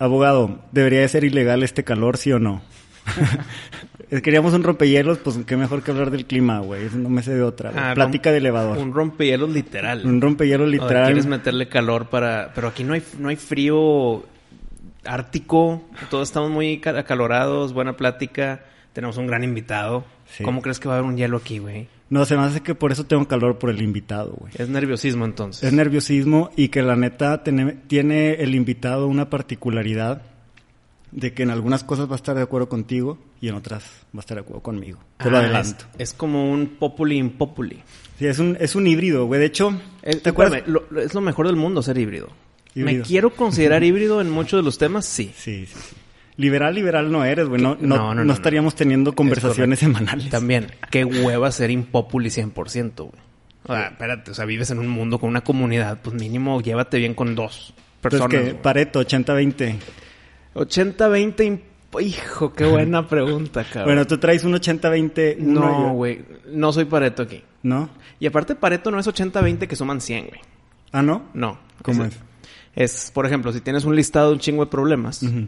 Abogado, ¿debería de ser ilegal este calor, sí o no? Queríamos un rompehielos, pues qué mejor que hablar del clima, güey. No me sé de otra. Ah, Plática de elevador. Un rompehielos literal. Un rompehielos literal. quieres meterle calor para... Pero aquí no hay, no hay frío ártico. Todos estamos muy ca- acalorados. Buena plática. Tenemos un gran invitado. Sí. ¿Cómo crees que va a haber un hielo aquí, güey? No, se me hace que por eso tengo calor por el invitado, güey. Es nerviosismo entonces. Es nerviosismo y que la neta tiene, tiene el invitado una particularidad de que en algunas cosas va a estar de acuerdo contigo y en otras va a estar de acuerdo conmigo. Te lo Ah, adelanto. Es, es como un populi impopuli. Sí, es un, es un híbrido, güey. De hecho, Eh, ¿te acuerdas? espérame, lo- es lo mejor del mundo ser híbrido. ¿Me quiero considerar híbrido en muchos de los temas? Sí. Sí, sí, sí. Liberal, liberal no eres, güey. No, no, No, no, no estaríamos teniendo conversaciones semanales. También, qué hueva ser impopuli 100%, güey. O sea, espérate, o sea, vives en un mundo con una comunidad, pues mínimo llévate bien con dos Entonces, personas. que güey. Pareto, 80-20. 80-20, imp- hijo, qué buena pregunta, cabrón. Bueno, tú traes un 80-20. uno no, güey, no soy Pareto aquí. ¿No? Y aparte Pareto no es 80-20 que suman 100, güey. Ah, ¿no? No. ¿Cómo es? Es, por ejemplo, si tienes un listado de un chingo de problemas, Ujú.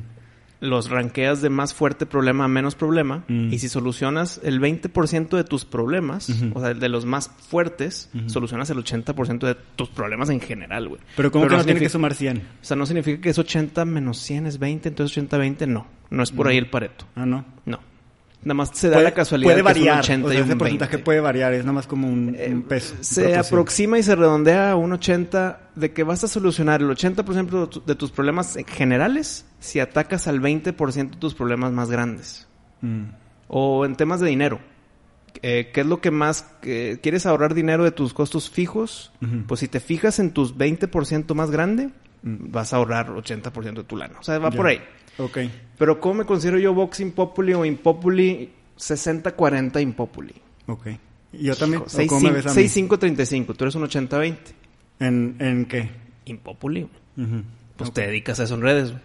Los ranqueas de más fuerte problema a menos problema. Mm. Y si solucionas el 20% de tus problemas, Ujú. o sea, de los más fuertes, Ujú. solucionas el 80% de tus problemas en general, güey. Pero ¿cómo que no, tiene que sumar 100? O sea, no significa que es 80 menos 100 es 20, entonces 80-20 no. No es por ahí el pareto. Ah, ¿no? No. Nada más se da la casualidad puede que es un variar. 80 o sea, y ese un porcentaje 20. puede variar. Es nada más como un, Eh, un peso. Se proporción. aproxima y se redondea a un 80 de que vas a solucionar el 80% de, tu- de tus problemas generales si atacas al 20% de tus problemas más grandes. Mm. O en temas de dinero. Eh, ¿Qué es lo que más... eh, ¿Quieres ahorrar dinero de tus costos fijos? Ujú. Pues si te fijas en tus 20% más grande, vas a ahorrar 80% de tu lana. O sea, va Ya. por ahí. Ok. Pero ¿cómo me considero yo boxing populi o impopuli? 60-40 impopuli. Ok. ¿Y yo también? ¿O 6, cómo me ves a mí? 6535. Tú eres un 80-20. ¿En, ¿En qué? Impopuli. Pues te dedicas a eso en redes. güey.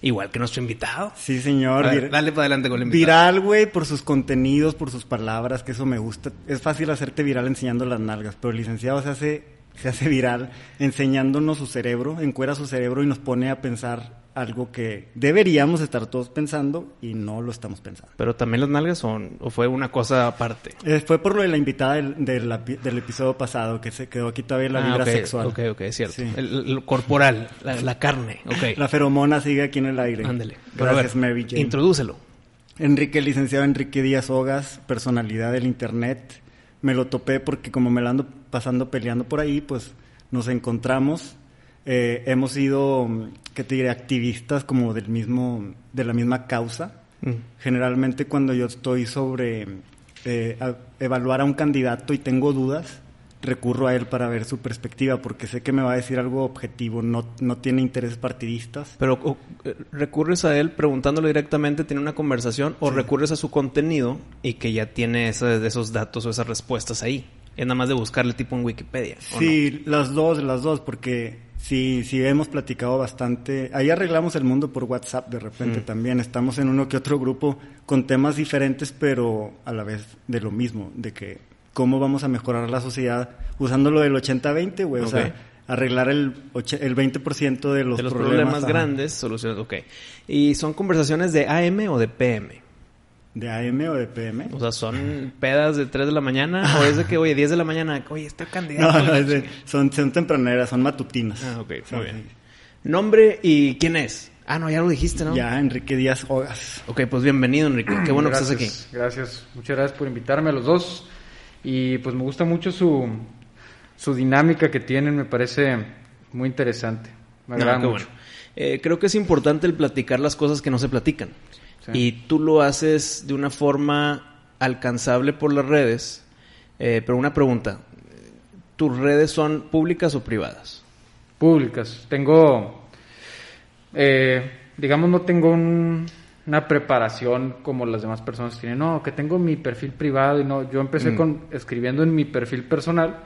Igual que nuestro invitado. Sí, señor. A ver, Vir- dale para adelante con el invitado. Viral, güey, por sus contenidos, por sus palabras, que eso me gusta. Es fácil hacerte viral enseñando las nalgas, pero el licenciado se hace, se hace viral enseñándonos su cerebro, encuera su cerebro y nos pone a pensar algo que deberíamos estar todos pensando y no lo estamos pensando. Pero también las nalgas son... ¿O fue una cosa aparte? Eh, fue por lo de la invitada del, del, episodio pasado, que se quedó aquí todavía la Ah, vibra sexual. Ok, ok, es cierto. Sí. El, el corporal, la, la carne. La feromona sigue aquí en el aire. Ándale. Gracias, ver, Mary Jane. Introdúcelo. Enrique, licenciado Enrique Díaz Hogas, personalidad del Internet. Me lo topé porque como me la ando pasando peleando por ahí, pues nos encontramos. Eh, hemos sido, mm, ¿qué te diré?, activistas como del mismo, de la misma causa. Mm. Generalmente cuando yo estoy sobre eh, a- evaluar a un candidato y tengo dudas, recurro a él para ver su perspectiva, porque sé que me va a decir algo objetivo, no, no tiene intereses partidistas. Pero o, eh, recurres a él preguntándole directamente, tiene una conversación, o recurres a su contenido y que ya tiene ese- esos datos o esas respuestas ahí. Es nada más de buscarle tipo en Wikipedia. ¿o Sí, las dos, las dos, porque sí, sí hemos platicado bastante. Ahí arreglamos el mundo por WhatsApp de repente Mm. también. Estamos en uno que otro grupo con temas diferentes, pero a la vez de lo mismo, de que cómo vamos a mejorar la sociedad usando lo del 80-20, güey. O sea, arreglar el, el 20% de los, de los problemas. problemas, grandes, soluciones, ok. ¿Y son conversaciones de AM o de PM? ¿De AM o de PM? O sea, ¿son pedas de 3 de la mañana? ¿O es de que, oye, 10 de la mañana, oye, estoy candidato? No, no, es de- son, son tempraneras, son matutinas. Ah, ok, muy bien. sí. Nombre y quién es. Ah, no, ya lo dijiste, ¿no? Ya, Enrique Díaz Hogas. Ok, pues bienvenido, Enrique. Qué bueno que estás aquí. Gracias, muchas gracias por invitarme a los dos. Y pues me gusta mucho su, su dinámica que tienen, me parece muy interesante. Me No, agrada qué mucho. bueno. Eh, creo que es importante el platicar las cosas que no se platican. Sí. Y tú lo haces de una forma alcanzable por las redes. Eh, pero una pregunta. ¿Tus redes son públicas o privadas? Públicas. Tengo eh, digamos, no tengo un- una preparación como las demás personas tienen. No, que tengo mi perfil privado y no. Yo empecé Mm. con escribiendo en mi perfil personal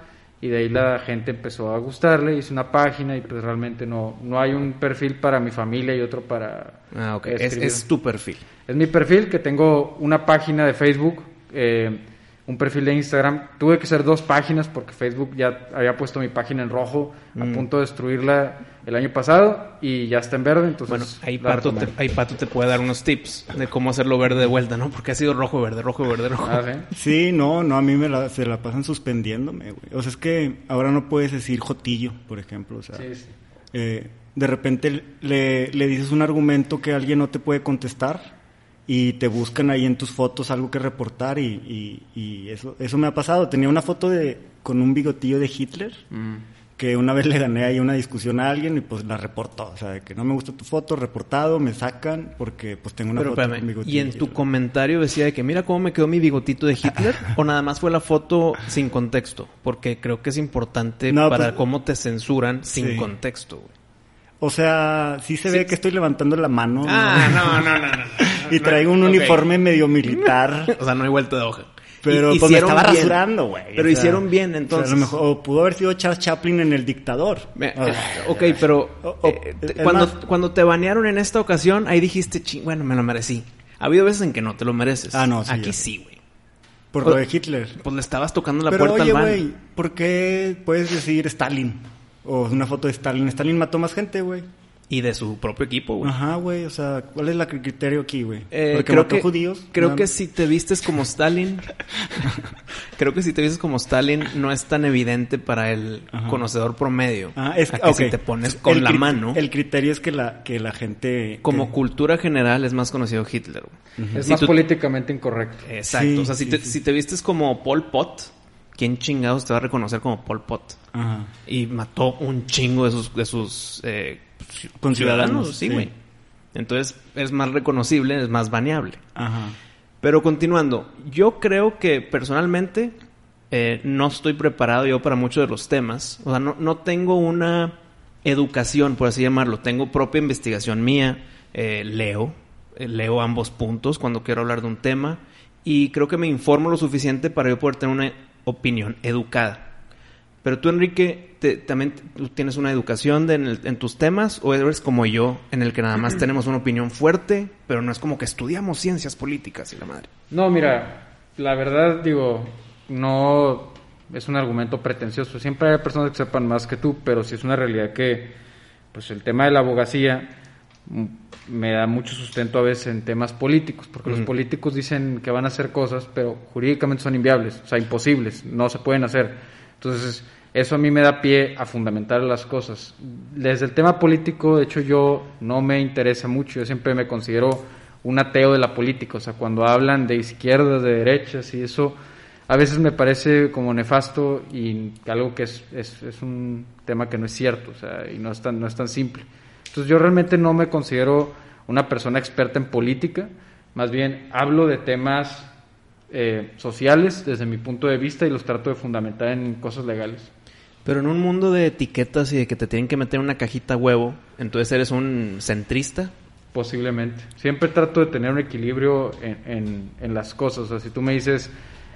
y de ahí la gente empezó a gustarle. Hice una página y pues realmente no, no hay un perfil para mi familia y otro para. Ah, ok. Es, es tu perfil. Es mi perfil, que tengo una página de Facebook, eh, un perfil de Instagram. Tuve que hacer dos páginas porque Facebook ya había puesto mi página en rojo, a Mm. punto de destruirla el año pasado y ya está en verde. Entonces, Bueno, ahí Pato, te, retomé. ahí Pato te puede dar unos tips de cómo hacerlo verde de vuelta, ¿no? Porque ha sido rojo, verde, rojo, verde, rojo. Ah, ¿sí? Sí, no, no, a mí me la, se la pasan suspendiéndome, güey. O sea, es que ahora no puedes decir jotillo, por ejemplo. O sea, Sí, sí. eh, de repente le, le dices un argumento que alguien no te puede contestar y te buscan ahí en tus fotos algo que reportar y, y- y eso, eso me ha pasado. Tenía una foto de con un bigotillo de Hitler Mm. que una vez le gané ahí una discusión a alguien y pues la reportó. O sea, de que no me gusta tu foto, reportado, me sacan porque pues tengo una Pero foto espérame, y en tu comentario decía de que mira cómo me quedó mi bigotito de Hitler o nada más fue la foto sin contexto, porque creo que es importante No, para pues- cómo te censuran sin Sí. contexto. güey. O sea, sí se ve que estoy levantando la mano. Ah, no, no, no, no. Y traigo un uniforme medio militar. O sea, no hay vuelta de hoja. Pero Y- pues me estaba bien. rasurando, güey. Pero O sea, hicieron bien, o sea, entonces. a lo mejor, o pudo haber sido Charles Chaplin en El Dictador. Me- O- eh, ok, pero O- o- eh, cuando, más- cuando te banearon en esta ocasión, ahí dijiste, "Ching, bueno, me lo merecí. Ha habido veces en que no te lo mereces. Ah, no, sí, Aquí sí, güey. por lo de Hitler. Pues le estabas tocando la Pero puerta oye, al güey, ¿por qué puedes decir Stalin? O una foto de Stalin. Stalin mató más gente, güey. Y de su propio equipo, güey. Ajá, güey. O sea, ¿cuál es el criterio aquí, güey? Eh, Porque creo mató que, judíos. Creo que si te vistes como Stalin, creo que si te vistes como Stalin no es tan evidente para el Ajá. conocedor promedio. Ah, es a que si te pones con El la mano, El criterio es que la, que la gente. como cultura general es más conocido Hitler. güey. Es Si más tú- políticamente incorrecto. Exacto. Sí, o sea, si, te, sí. si te vistes como Pol Pot, ¿quién chingados te va a reconocer como Pol Pot? Ajá. Y mató un chingo de sus, de sus eh, Conciudadanos, ciudadanos. Sí, sí. güey. Entonces es más reconocible, es más baneable. Ajá. Pero continuando, yo creo que personalmente eh, no estoy preparado yo para muchos de los temas. O sea, no, no tengo una educación, por así llamarlo. Tengo propia investigación mía. eh, leo, eh, leo ambos puntos cuando quiero hablar de un tema. Y creo que me informo lo suficiente para yo poder tener una opinión educada. Pero tú, Enrique, te- también tú tienes una educación de en, el- en tus temas o eres como yo, en el que nada más tenemos una opinión fuerte, pero no es como que estudiamos ciencias políticas y la madre. No, mira, la verdad, digo, no es un argumento pretencioso. Siempre hay personas que sepan más que tú, pero sí es una realidad que, pues, el tema de la abogacía mm, me da mucho sustento a veces en temas políticos, porque los políticos dicen que van a hacer cosas, pero jurídicamente son inviables, o sea, imposibles, no se pueden hacer. Entonces, eso a mí me da pie a fundamentar las cosas. Desde el tema político, de hecho, yo no me interesa mucho, yo siempre me considero un ateo de la política, o sea, cuando hablan de izquierdas, de derechas y eso, a veces me parece como nefasto y algo que es, es, un tema que no es cierto, o sea, y no es tan, no es tan simple. Entonces yo realmente no me considero una persona experta en política, más bien hablo de temas eh, sociales desde mi punto de vista y los trato de fundamentar en cosas legales. Pero en un mundo de etiquetas y de que te tienen que meter en una cajita huevo, entonces eres un centrista. Posiblemente. Siempre trato de tener un equilibrio en, en- en las cosas. O sea, si tú me dices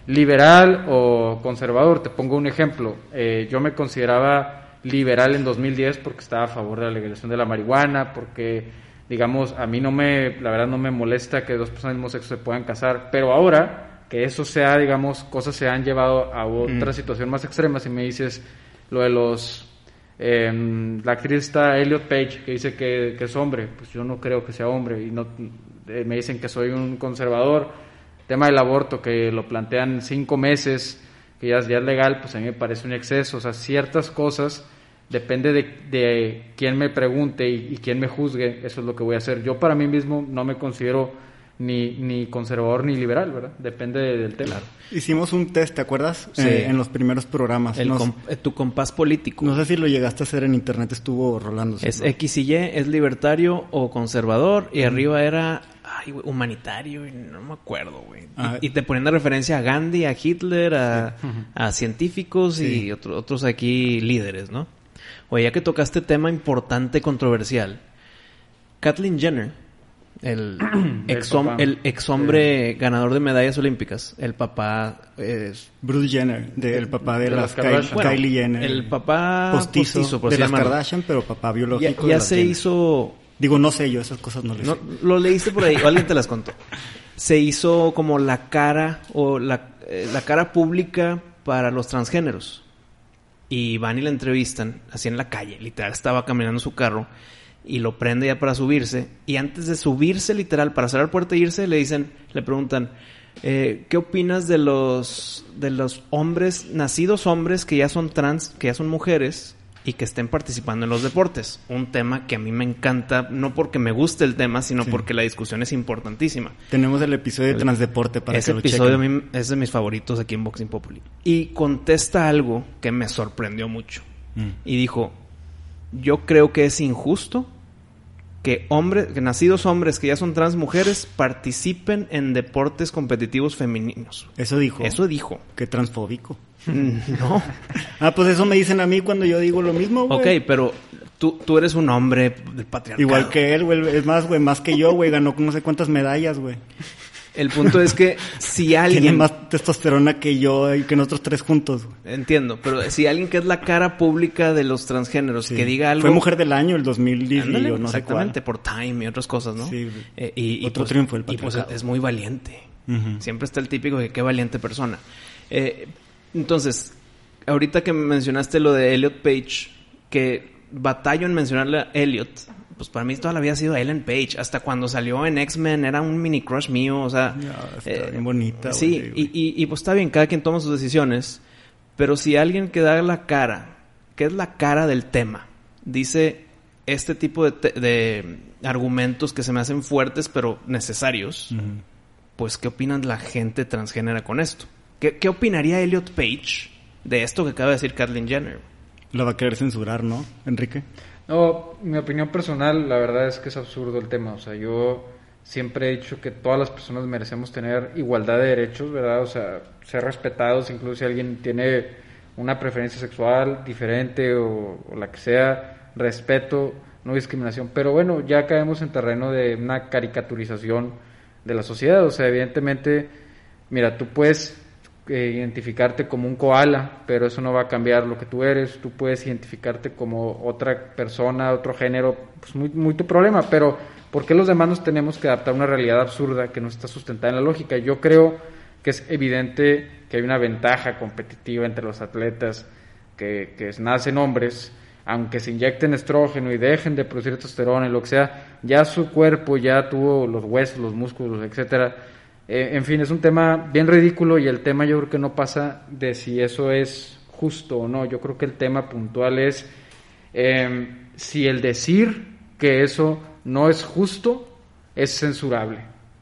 liberal o conservador, te pongo un ejemplo. Eh, yo me consideraba liberal en 2010 porque estaba a favor de la legalización de la marihuana, porque, digamos, a mí no me, la verdad no me molesta que dos personas del mismo sexo se puedan casar, pero ahora que eso sea, digamos, cosas se han llevado a otra Mm. situación más extrema, si me dices lo de los eh, la actriz está Elliot Page que dice que, que es hombre, pues yo no creo que sea hombre y no eh, me dicen que soy un conservador. Tema del aborto que lo plantean cinco meses, que ya, ya es legal, pues a mí me parece un exceso. O sea, ciertas cosas depende de, de quién me pregunte y, y quién me juzgue, eso es lo que voy a hacer. Yo para mí mismo no me considero ni, ni conservador ni liberal, ¿verdad? Depende del tema. Hicimos un test, ¿te acuerdas? Sí. Eh, en los primeros programas. El eh, tu compás político. No sé si lo llegaste a hacer en internet, estuvo rolando. es X y Y, es libertario o conservador, y arriba era ay, güey, humanitario, y no me acuerdo, güey. Y- Ah. Y, te ponían de referencia a Gandhi, a Hitler, a, a científicos y otro- otros aquí líderes, ¿no? Oye, ya que tocaste tema importante, controversial, Kathleen Jenner, el ex, el ex hombre ganador de medallas olímpicas, el papá es Bruce Jenner, del papá de, De las las Kardashian. Kylie, bueno, Kylie Jenner. el papá postizo, postizo, por de las llamarlo. Kardashian, pero papá ya, biológico. ya se Jenner. hizo Digo, no sé yo, esas cosas no les No, sé. lo leíste por ahí, o alguien te las contó. Se hizo como la cara o la, eh, la cara pública para los transgéneros. Y van y la entrevistan, así en la calle, literal, estaba caminando su carro y lo prende ya para subirse. Y antes de subirse, literal, para cerrar la puerta e irse, le dicen, le preguntan, eh, ¿qué opinas de los, de los hombres, nacidos hombres que ya son trans, que ya son mujeres y que estén participando en los deportes? Un tema que a mí me encanta, no porque me guste el tema, sino Sí. porque la discusión es importantísima. Tenemos el episodio de Transdeporte para Ese que lo episodio mí es de mis favoritos aquí en Boxing Populi. Y contesta algo que me sorprendió mucho. Mm. Y dijo, yo creo que es injusto que hombres, que nacidos hombres que ya son trans mujeres participen en deportes competitivos femeninos. Eso dijo. Eso dijo. Qué transfóbico. No. Ah, pues eso me dicen a mí cuando yo digo lo mismo, güey. ok, pero tú, tú eres un hombre del patriarcado. Igual que él, güey. Es más, güey, más que yo, güey. Ganó no sé cuántas medallas, güey. El punto es que si Tiene alguien... más testosterona que yo y que nosotros tres juntos, güey. Entiendo, pero si alguien que es la cara pública de los transgéneros Sí. que diga algo... Fue mujer del año el 2010 y Ándale, yo no sé exactamente, cuál. por Time y otras cosas, ¿no? Sí. Eh, y, y Otro pues- triunfo del Y pues patriarcado. es muy valiente. Siempre está el típico de qué valiente persona. Eh, entonces, ahorita que mencionaste lo de Elliot Page, que batallo en mencionarle a Elliot, pues para mí toda la vida ha sido Ellen Page. Hasta cuando salió en X-Men era un mini crush mío, o sea... Está bien bonita, Sí, güey, y, y, y pues está bien, cada quien toma sus decisiones, pero si alguien que da la cara, que es la cara del tema, dice este tipo de, te- de argumentos que se me hacen fuertes pero necesarios, pues ¿qué opinan la gente transgénera con esto? ¿Qué, qué opinaría Elliot Page de esto que acaba de decir Kathleen Jenner? La va a querer censurar, ¿no, Enrique? No, mi opinión personal, la verdad es que es absurdo el tema. O sea, yo siempre he dicho que todas las personas merecemos tener igualdad de derechos, ¿verdad? O sea, ser respetados, incluso si alguien tiene una preferencia sexual diferente o, la que sea, respeto, no discriminación. Pero bueno, ya caemos en terreno de una caricaturización de la sociedad. O sea, evidentemente, mira, tú puedes eh, identificarte como un koala, pero eso no va a cambiar lo que tú eres. Tú puedes identificarte como otra persona, otro género, pues muy, muy tu problema. Pero, ¿por qué los demás nos tenemos que adaptar a una realidad absurda que no está sustentada en la lógica? Yo creo que es evidente que hay una ventaja competitiva entre los atletas que, nacen hombres, aunque se inyecten estrógeno y dejen de producir testosterona y lo que sea, ya su cuerpo ya tuvo los huesos, los músculos, etcétera. Eh, en fin, es un tema bien ridículo y el tema yo creo que no pasa de si eso es justo o no. Yo creo que el tema puntual es eh, si el decir que eso no es justo es censurable,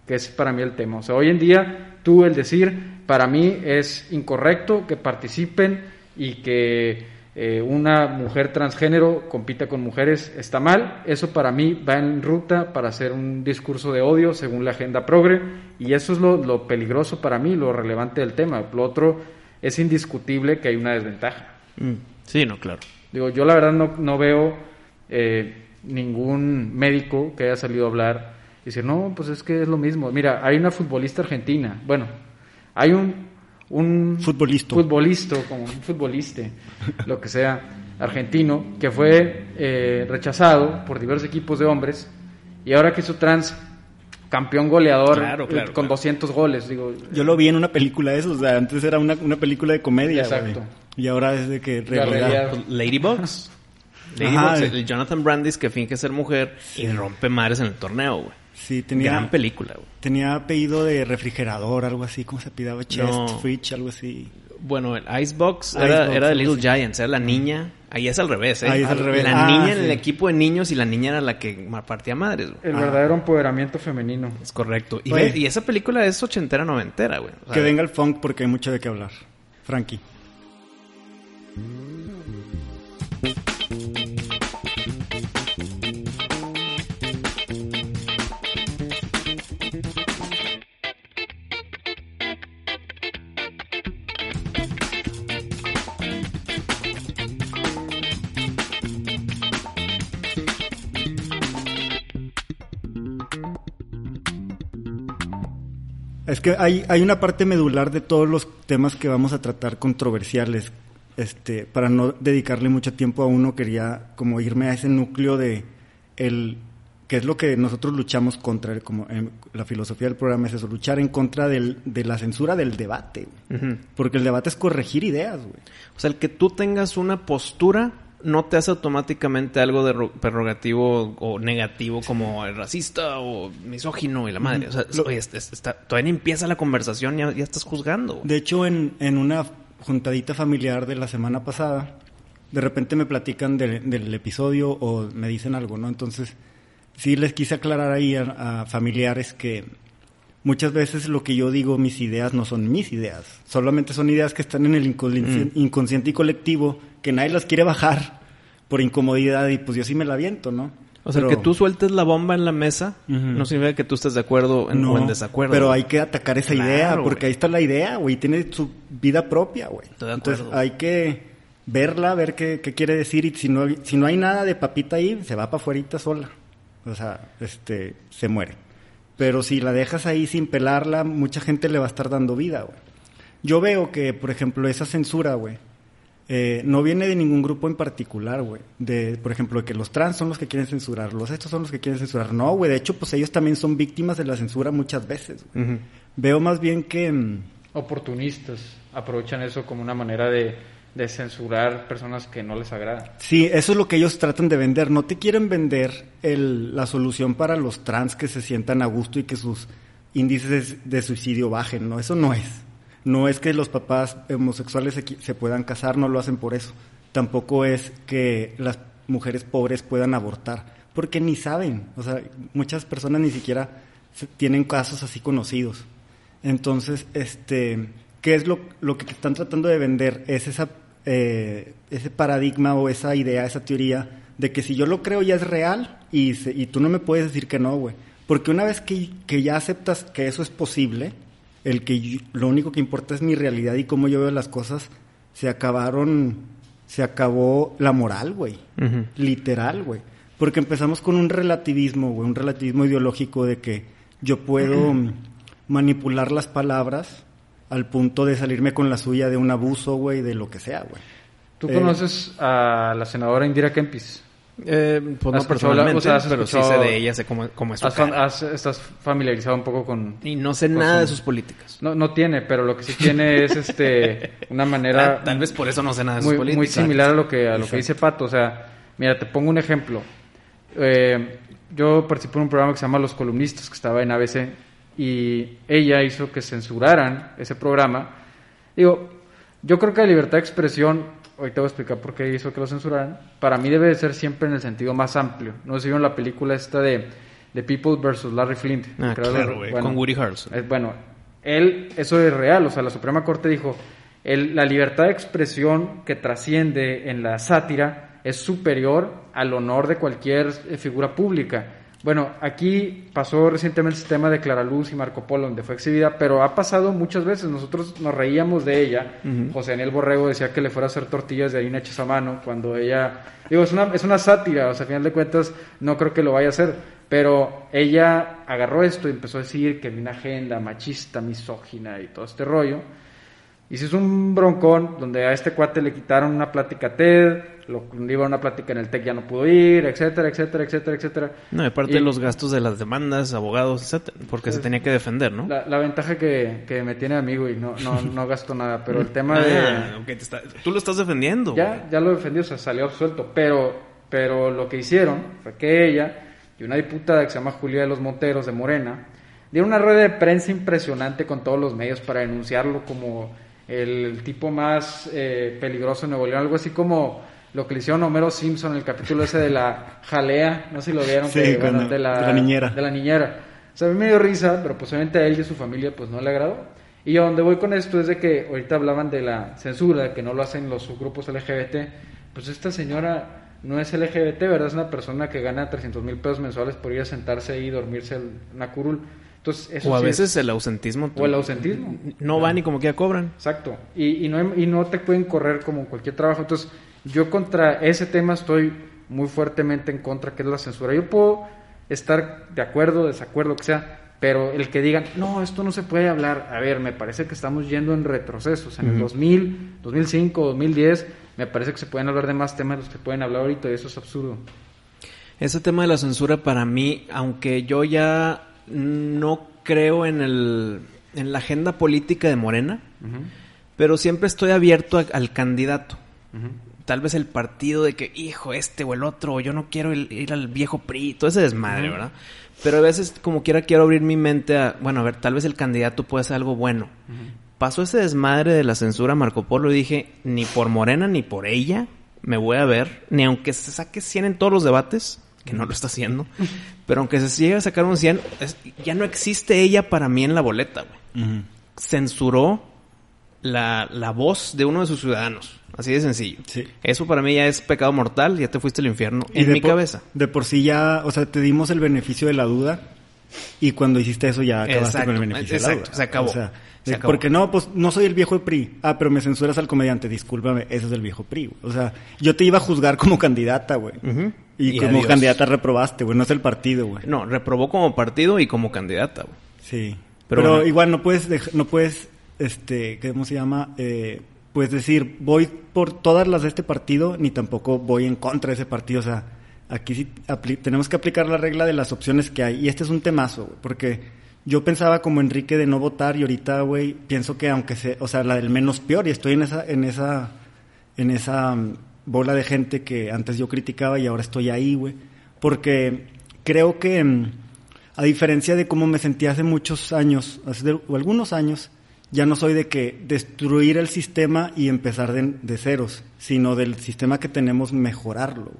que es para mí el tema. O sea, hoy en día tú el decir para mí es incorrecto que participen y que eh, una mujer transgénero compita con mujeres está mal. Eso para mí va en ruta para hacer un discurso de odio según la agenda progre y eso es lo, lo peligroso para mí, lo relevante del tema. Lo otro es indiscutible que hay una desventaja. Mm, Sí, no, claro. Digo, yo la verdad no, no veo eh, ningún médico que haya salido a hablar y decir, no, pues es que es lo mismo. Mira, hay una futbolista argentina, bueno, hay un, un Futbolista. futbolista, como un futbolista, lo que sea, argentino, que fue eh, rechazado por diversos equipos de hombres y ahora que hizo trans campeón goleador Claro, eh, claro, con claro. 200 goles, digo, Yo lo vi en una película de eso, o sea, antes era una, una película de comedia, Exacto. güey. Y ahora es de que Ladybugs. Ladybugs, el Jonathan Brandis que finge ser mujer y rompe mares en el torneo, güey. Sí, tenía, Gran película, güey. tenía apellido de refrigerador, algo así, ¿cómo se pidaba? Chest, No. fridge, algo así. Bueno, el Icebox, era, Icebox, era de algo Little. Giants, era la niña. Ahí es al revés, ¿eh? Ahí es al revés. La Ah, niña en el equipo de niños y la niña era la que partía madres, güey. el Ah. verdadero empoderamiento femenino. Es correcto. Y, Oye. ve- y esa película es ochentera, noventera, güey. O sea, que venga el funk porque hay mucho de qué hablar. Frankie. Es que hay, hay una parte medular de todos los temas que vamos a tratar controversiales. Este, para no dedicarle mucho tiempo a uno, quería como irme a ese núcleo de el que es lo que nosotros luchamos contra, como en la filosofía del programa es eso, luchar en contra del, de la censura del debate. Porque el debate es corregir ideas, güey. O sea, el que tú tengas una postura no te hace automáticamente algo de ro- prerrogativo o negativo como el racista o misógino y la madre. O sea, Lo- oye, está- todavía ni empieza la conversación, ya, ya estás juzgando. De hecho, en, en una juntadita familiar de la semana pasada, de repente me platican del- del episodio o me dicen algo, ¿no? Entonces, sí les quise aclarar ahí a, a familiares que muchas veces lo que yo digo, mis ideas, no son mis ideas. Solamente son ideas que están en el inconscien- inconsciente y colectivo, que nadie las quiere bajar por incomodidad y pues yo sí me la aviento, ¿no? O sea, Pero- que tú sueltes la bomba en la mesa no significa que tú estés de acuerdo en- o en desacuerdo. Pero hay que atacar esa Claro, idea, porque ahí está la idea, güey. Tiene su vida propia, güey. Entonces hay que verla, ver qué, qué quiere decir. Y si no, si no hay nada de papita ahí, se va para afuera sola. O sea, este, se muere. Pero si la dejas ahí sin pelarla, mucha gente le va a estar dando vida, güey. Yo veo que, por ejemplo, esa censura, güey, eh, no viene de ningún grupo en particular, güey. De, por ejemplo, que los trans son los que quieren censurar, los estos son los que quieren censurar. No, güey, de hecho, pues ellos también son víctimas de la censura muchas veces. güey. Veo más bien que... mm, Oportunistas aprovechan eso como una manera de, de censurar personas que no les agrada. Sí, eso es lo que ellos tratan de vender. No te quieren vender el- la solución para los trans que se sientan a gusto y que sus índices de suicidio bajen, ¿no? Eso no es. No es que los papás homosexuales se, se puedan casar, no lo hacen por eso. Tampoco es que las mujeres pobres puedan abortar, porque ni saben. O sea, muchas personas ni siquiera tienen casos así conocidos. Entonces, este, ¿qué es lo, lo que están tratando de vender? Es esa, eh, ese paradigma o esa idea, esa teoría de que si yo lo creo ya es real y, se- y tú no me puedes decir que no, güey. Porque una vez que, que ya aceptas que eso es posible, el que yo- lo único que importa es mi realidad y cómo yo veo las cosas, se acabaron, se acabó la moral, güey. Literal, güey. Porque empezamos con un relativismo, güey, un relativismo ideológico de que yo puedo manipular las palabras al punto de salirme con la suya de un abuso, güey, de lo que sea, güey. ¿Tú Eh, conoces a la senadora Indira Kempis? Eh, pues ¿Has no personalmente, o sea, pero sí sé de ella, sé cómo, cómo es su ¿Has fan- cara. has- ¿Estás familiarizado un poco con...? Y no sé nada su- de sus políticas. No, no tiene, pero lo que sí tiene es este una manera Tal, tal vez por eso no sé nada de sus muy, políticas. muy similar a lo que a lo que dice Pato. O sea, mira, te pongo un ejemplo. Eh, yo participé en un programa que se llama Los Columnistas, que estaba en ABC, y ella hizo que censuraran ese programa. Digo, yo creo que la libertad de expresión, ahorita voy a explicar por qué hizo que lo censuraran, para mí debe de ser siempre en el sentido más amplio. No sé si vieron la película esta de, de People versus Larry Flint. Ah, claro, con Woody Harrelson. Eh, bueno, él, eso es real, o sea, la Suprema Corte dijo, el- la libertad de expresión que trasciende en la sátira es superior al honor de cualquier eh, figura pública. Bueno, aquí pasó recientemente el tema de Clara Luz y Marco Polo, donde fue exhibida, pero ha pasado muchas veces. Nosotros nos reíamos de ella. José Daniel Borrego decía que le fuera a hacer tortillas de harina hechas a mano cuando ella. Digo, es una, es una sátira, o sea, a final de cuentas, no creo que lo vaya a hacer. Pero ella agarró esto y empezó a decir que había una agenda machista, misógina y todo este rollo. Y se hizo un broncón donde a este cuate le quitaron una plática a TED, lo iba a una plática en el TEC ya no pudo ir, etcétera, etcétera, etcétera, etcétera. No, y aparte Y- de los gastos de las demandas, abogados, etcétera, porque se tenía que defender, ¿no? La, la ventaja que, que me tiene amigo y no, no, no gasto nada, pero el tema de... Ah, ok, te está- tú lo estás defendiendo. Ya, ya lo defendió, o sea, salió absuelto, pero, pero lo que hicieron fue que ella y una diputada que se llama Julia de los Monteros de Morena dieron una rueda de prensa impresionante con todos los medios para denunciarlo como el tipo más eh, peligroso de Nuevo León, algo así como lo que le hicieron a Homero Simpson en el capítulo ese de la jalea, no sé si lo vieron, Sí, que, bueno, de, la, de la niñera. de la niñera. O sea, a mí me dio risa, pero pues obviamente a él y a su familia pues no le agradó. Y a donde voy con esto es de que ahorita hablaban de la censura, que no lo hacen los subgrupos LGBT. Pues esta señora no es LGBT, ¿verdad? Es una persona que gana 300 mil pesos mensuales por ir a sentarse ahí y dormirse en una curul. Entonces, eso o a sí es- veces el ausentismo. O el ausentismo. No van y como que ya cobran. Exacto. Y, y, no, y no te pueden correr como cualquier trabajo. Entonces, yo contra ese tema estoy muy fuertemente en contra, que es la censura. Yo puedo estar de acuerdo, desacuerdo, lo que sea, Pero el que digan, no, esto no se puede hablar, a ver, me parece que estamos yendo en retrocesos. En el 2000, 2005, 2010, me parece que se pueden hablar de más temas de los que pueden hablar ahorita y eso es absurdo. Ese tema de la censura para mí, aunque yo ya no creo en, el, en la agenda política de Morena, pero siempre estoy abierto a- al candidato. Tal vez el partido de que, hijo, este o el otro, o yo no quiero el- ir al viejo PRI, todo ese desmadre, ¿verdad? Pero a veces, como quiera, quiero abrir mi mente a, bueno, a ver, tal vez el candidato puede hacer algo bueno. Pasó ese desmadre de la censura a Marco Polo y dije, ni por Morena ni por ella me voy a ver, ni aunque se saque 100 en todos los debates, que no lo está haciendo, pero aunque se llegue a sacar un 100, es- ya no existe ella para mí en la boleta, güey censuró la, la voz de uno de sus ciudadanos. Así de sencillo. Sí. Eso para mí ya es pecado mortal, ya te fuiste al infierno. Y en mi cabeza. De por sí ya, o sea, te dimos el beneficio de la duda y cuando hiciste eso ya acabaste Exacto, con el beneficio de la duda. se acabó. O sea, Se de- acabó. porque no, pues no soy el viejo de PRI. Ah, pero me censuras al comediante, discúlpame, ese es el viejo PRI. güey. O sea, yo te iba a juzgar como candidata, güey. Y, Y como adiós. candidata reprobaste, güey, no es el partido, güey. No, reprobó como partido y como candidata. güey. Sí. Pero Pero, bueno. igual no puedes, no puedes, este, ¿cómo se llama? Eh, pues decir, voy por todas las de este partido, ni tampoco voy en contra de ese partido. O sea, aquí sí tenemos que aplicar la regla de las opciones que hay. Y este es un temazo, porque yo pensaba como Enrique de no votar y ahorita, güey, pienso que aunque sea, o sea, la del menos peor y estoy en esa, en esa, en esa mm, bola de gente que antes yo criticaba y ahora estoy ahí, güey. Porque creo que, mm, a diferencia de cómo me sentía hace muchos años, hace o algunos años, ya no soy de que destruir el sistema y empezar de, de ceros, sino del sistema que tenemos mejorarlo.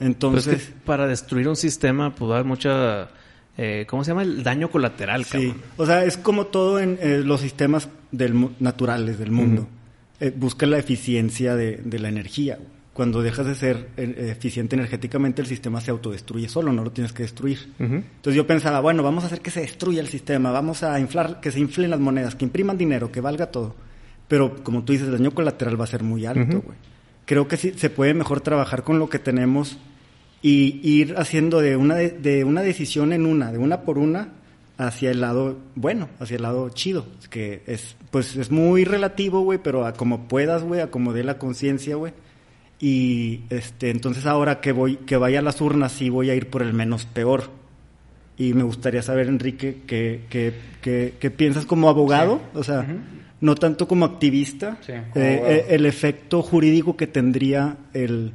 Entonces, es que para destruir un sistema, pues haber mucha. eh, ¿Cómo se llama? El daño colateral, Sí, cabrón. o sea, es como todo en eh, los sistemas del, naturales del mundo. Eh, busca la eficiencia de, de la energía. Cuando dejas de ser eh, eficiente energéticamente, el sistema se autodestruye solo, no lo tienes que destruir. Entonces yo pensaba, bueno, vamos a hacer que se destruya el sistema, vamos a inflar, que se inflen las monedas, que impriman dinero, que valga todo. Pero como tú dices, el daño colateral va a ser muy alto, güey. Creo que sí, se puede mejor trabajar con lo que tenemos y ir haciendo de una, de, de una decisión en una, de una por una, hacia el lado bueno, hacia el lado chido. Que es, pues es muy relativo, güey, pero a como puedas, güey, a como dé la conciencia, güey. Y este, entonces ahora que voy, que vaya a las urnas, sí voy a ir por el menos peor. Y me gustaría saber, Enrique, qué, qué, qué- qué piensas como abogado, o sea, no tanto como activista, Sí, eh, eh, el efecto jurídico que tendría el,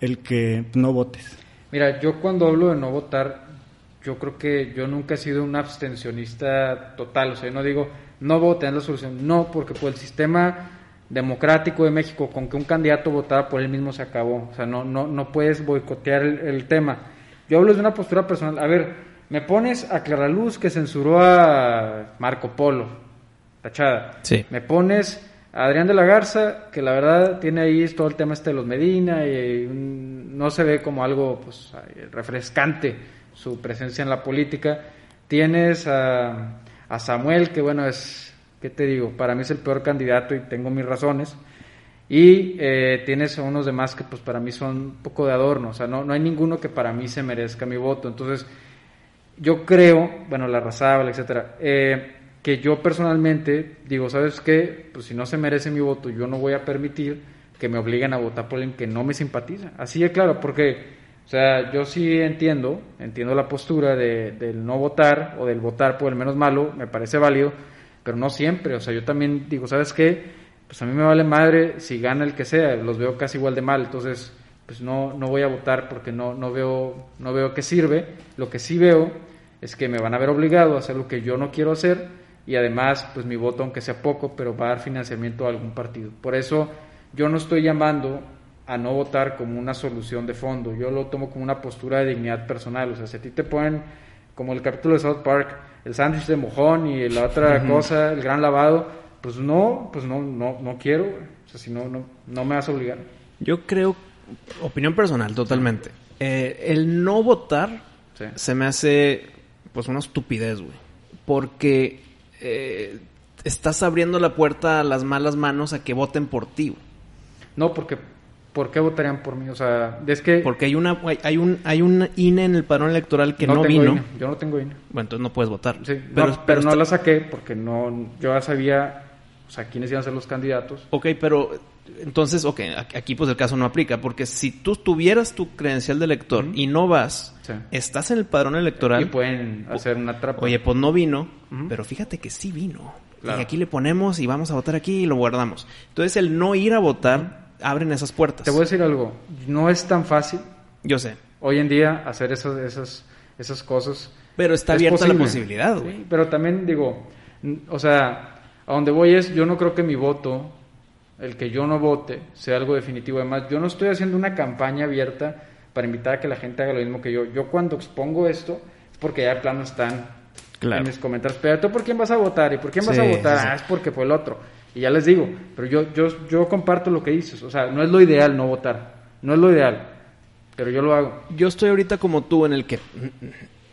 el que no votes. Mira, yo cuando hablo de no votar, yo creo que yo nunca he sido un abstencionista total. O sea, yo no digo, no voten, es la solución. No, porque por el sistema democrático de México, con que un candidato votara por él mismo se acabó. O sea, no, no, no puedes boicotear el, el tema. Yo hablo de una postura personal. A ver, me pones a Clara Luz que censuró a Marco Polo. Tachada. Sí. Me pones a Adrián de la Garza, que la verdad tiene ahí todo el tema este de los Medina y no se ve como algo pues refrescante su presencia en la política. Tienes a, a Samuel, que bueno, es, ¿qué te digo? Para mí es el peor candidato y tengo mis razones. Y eh, tienes a unos demás que pues para mí son un poco de adorno, o sea, no, no hay ninguno que para mí se merezca mi voto. Entonces, yo creo, bueno, la Razábal, etcétera, eh, que yo personalmente digo, ¿sabes qué? Pues si no se merece mi voto, yo no voy a permitir que me obliguen a votar por alguien que no me simpatiza. Así de claro, porque, o sea, yo sí entiendo, entiendo la postura de, del no votar o del votar por el menos malo, me parece válido, pero no siempre. O sea, yo también digo, ¿sabes qué? Pues a mí me vale madre si gana el que sea, los veo casi igual de mal, entonces pues no, no voy a votar porque no, no, veo, no veo que sirve. Lo que sí veo es que me van a ver obligado a hacer lo que yo no quiero hacer y además pues mi voto aunque sea poco pero va a dar financiamiento a algún partido por eso yo no estoy llamando a no votar como una solución de fondo yo lo tomo como una postura de dignidad personal o sea si a ti te ponen como el capítulo de South Park el sándwich de mojón y la otra cosa el gran lavado pues no pues no no no quiero o sea si no no no me vas a obligar Yo creo, opinión personal totalmente. Eh, el no votar Sí. se me hace pues una estupidez, güey. Porque eh, estás abriendo la puerta a las malas manos a que voten por ti. No, porque ¿por qué votarían por mí? O sea, es que... Porque hay una hay- hay un hay un INE en el padrón electoral que no, tengo vino. INE, Yo no tengo INE. Bueno, entonces no puedes votar. Sí, pero, no, pero no está- la saqué porque no, yo ya sabía, o sea, quiénes iban a ser los candidatos. Ok, pero entonces, ok, aquí pues el caso no aplica, porque si tú tuvieras tu credencial de elector y no vas, Sí. estás en el padrón electoral. Y pueden hacer una trampa. Oye, pues no vino, pero fíjate que sí vino. Claro. Y aquí le ponemos y vamos a votar aquí y lo guardamos. Entonces el no ir a votar abren esas puertas. Te voy a decir algo, no es tan fácil Yo sé. hoy en día hacer esas, esas, esas cosas. Pero está Es abierta la posibilidad, güey. Sí, pero también digo, o sea, a donde voy es, yo no creo que mi voto, el que yo no vote, sea algo definitivo. Además, yo no estoy haciendo una campaña abierta para invitar a que la gente haga lo mismo que yo. Yo cuando expongo esto es porque ya de plano están Claro. en mis comentarios. Pero tú por quién vas a votar y por quién vas a votar, sí, sí. ah, es porque fue el otro. Y ya les digo, pero yo, yo, yo comparto lo que dices. O sea, no es lo ideal no votar. No es lo ideal. Pero yo lo hago. Yo estoy ahorita como tú en el que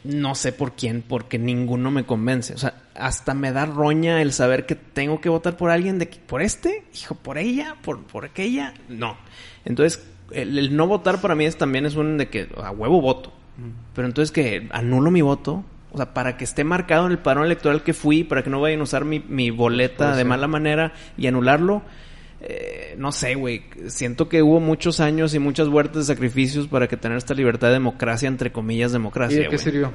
no sé por quién, porque ninguno me convence. O sea, hasta me da roña el saber que tengo que votar por alguien de que, por este, hijo, por ella, por, por aquella. No. Entonces, el, el no votar para mí es también es un de que a huevo voto. Pero entonces que anulo mi voto. O sea, para que esté marcado en el padrón electoral que fui, para que no vayan a usar mi, mi boleta de mala manera y anularlo. Eh, no sé, güey. Siento que hubo muchos años y muchas huertas de sacrificios para que tener esta libertad de democracia, entre comillas, ¿Y democracia. de qué sirvió?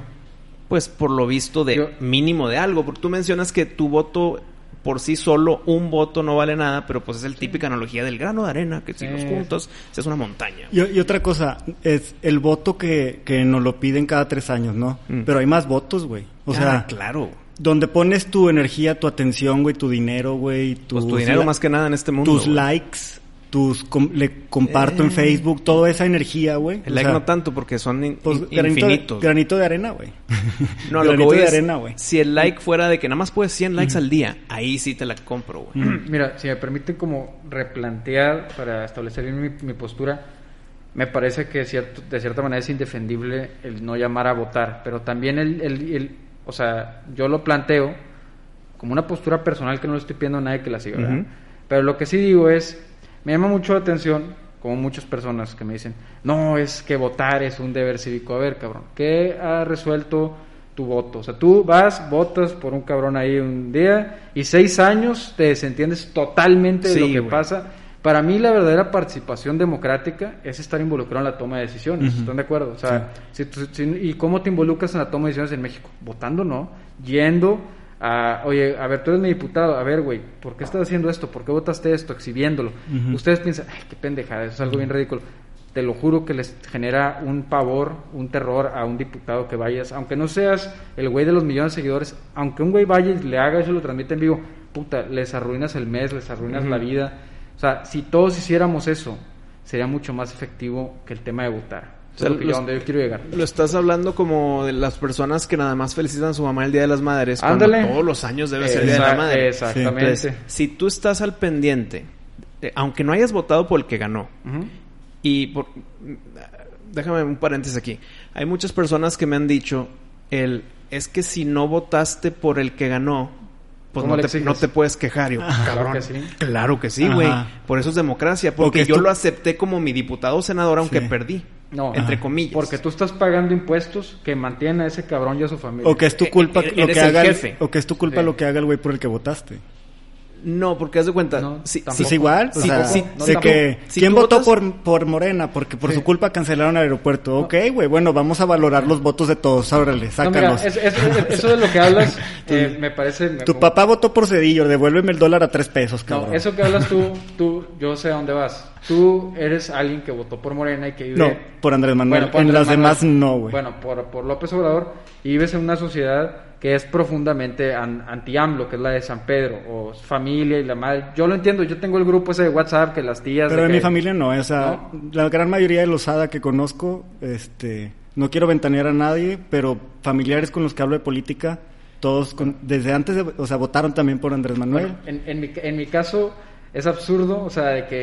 Pues por lo visto de Yo- mínimo de algo. Porque tú mencionas que tu voto por sí solo, un voto no vale nada, pero pues es el típica analogía del grano de arena, que si los juntos se hace una montaña. Y, y otra cosa, es el voto que, que nos lo piden cada tres años, ¿no? Mm. Pero hay más votos, güey. O Ah, sea, claro. Donde pones tu energía, tu atención, güey, tu dinero, güey, tus, Pues tu dinero la- más que nada en este mundo. tus güey. likes, tus com- le comparto en Eh. Facebook, toda esa energía, güey. El O like sea, no tanto porque son in- pues, in- granito, de, infinitos. granito de arena, güey. No, lo que granito voy de es, arena, güey. si el like fuera de que nada más puedes 100 likes al día, ahí sí te la compro, güey. Mira, si me permite como replantear para establecer bien mi, mi postura, me parece que cierto, de cierta manera es indefendible el no llamar a votar, pero también el, el- el- o sea, yo lo planteo como una postura personal que no le estoy pidiendo a nadie que la siga, ¿verdad? Pero lo que sí digo es, me llama mucho la atención, como muchas personas que me dicen, no, es que votar es un deber cívico. A ver, cabrón, ¿qué ha resuelto tu voto? O sea, tú vas, votas por un cabrón ahí un día y seis años te desentiendes totalmente de Sí, lo que pasa. Para mí la verdadera participación democrática es estar involucrado en la toma de decisiones. ¿Están de acuerdo? O sea, si ¿y cómo te involucras en la toma de decisiones en México? Votando, ¿no? Yendo a, oye, a ver, tú eres mi diputado, a ver, güey, ¿por qué estás haciendo esto? ¿Por qué votaste esto? Exhibiéndolo. Ustedes piensan, ay, qué pendejada, eso es algo bien ridículo. Te lo juro que les genera un pavor, un terror a un diputado que vayas, aunque no seas el güey de los millones de seguidores, aunque un güey vaya y le haga eso y lo transmite en vivo, puta, les arruinas el mes, les arruinas la vida. O sea, si todos hiciéramos eso, sería mucho más efectivo que el tema de votar. O sea, lo donde yo quiero llegar. Lo estás hablando como de las personas que nada más felicitan a su mamá el Día de las Madres. Ándale. Cuando todos los años debe ser el Día de la Madre. Exactamente. Entonces, si tú estás al pendiente, eh, aunque no hayas votado por el que ganó, y por, déjame un paréntesis aquí. Hay muchas personas que me han dicho el es que si no votaste por el que ganó, pues ¿Cómo no te, no te puedes quejar. Yo, Claro cabrón, que sí. Claro que sí, güey. Por eso es democracia. Porque Porque yo tú- lo acepté como mi diputado o senador, aunque Sí. perdí. No, entre Ajá. comillas. Porque tú estás pagando impuestos que mantienen a ese cabrón y a su familia. O que es tu Eh, culpa eh, lo que haga el- jefe. o que es tu culpa Sí. lo que haga el güey por el que votaste. No, porque haz de cuenta. No, si, si- Es igual, o Sí, sea, no, de tampoco. que Si quién votó votas- por, por Morena porque por Sí. su culpa cancelaron el aeropuerto. Ok, güey, bueno, vamos a valorar los votos de todos, órale, No, mira, sácalos. es- es- es- eso de lo que hablas eh, me parece... me- Tu papá votó por Cedillo, devuélveme el dólar a tres pesos, cabrón. No, eso que hablas tú, tú, yo sé a dónde vas. Tú eres alguien que votó por Morena y que vive... No, por Andrés Manuel. Bueno, por en las Manuel. demás no, güey. Bueno, por, por López Obrador y vives en una sociedad que es profundamente an- anti-AMLO, que es la de San Pedro, o familia y la madre. Yo lo entiendo, yo tengo el grupo ese de WhatsApp que las tías... Pero de en que- mi familia no, o sea, la gran mayoría de los ADA que conozco, este, no quiero ventanear a nadie, pero familiares con los que hablo de política, todos con- desde antes, de, o sea, votaron también por Andrés Manuel. Bueno, en, en mi, en mi caso es absurdo, o sea, de que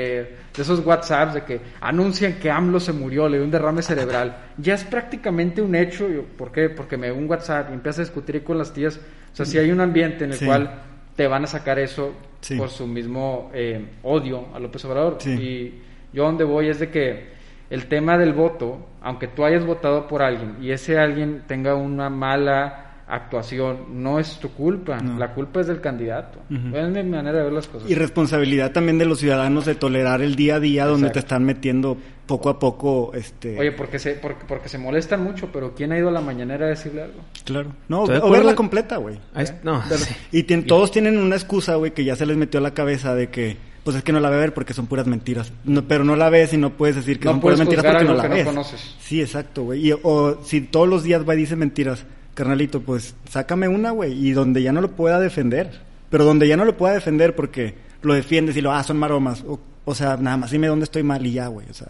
de esos WhatsApps de que anuncian que AMLO se murió, le dio un derrame cerebral, ya es prácticamente un hecho. Yo, ¿Por qué? Porque me un WhatsApp y empieza a discutir con las tías. O sea, si hay un ambiente en el Sí. cual te van a sacar eso Sí. por su mismo eh, odio a López Obrador. Y Yo donde voy es de que el tema del voto, aunque tú hayas votado por alguien y ese alguien tenga una mala actuación, no es tu culpa, No. la culpa es del candidato. Ujú. Es mi manera de ver las cosas. Y responsabilidad también de los ciudadanos de tolerar el día a día donde te están metiendo poco a poco, este... Oye, porque se, porque, porque se molestan mucho, pero ¿quién ha ido a la mañanera a decirle algo? claro. No, o verla completa, güey. Ahí es- no. Y tien- todos tienen una excusa, güey, que ya se les metió a la cabeza de que, pues es que no la voy a ver porque son puras mentiras. No, pero no la ves y no puedes decir que No son puras mentiras porque no la que no ves. conoces. Sí, exacto, güey. Y- O si todos los días va y dice mentiras, carnalito, pues sácame una, güey, y donde ya no lo pueda defender. Pero donde ya no lo pueda defender porque lo defiendes y lo, ah, son maromas. O, o sea, nada más dime dónde estoy mal y ya, güey. O sea,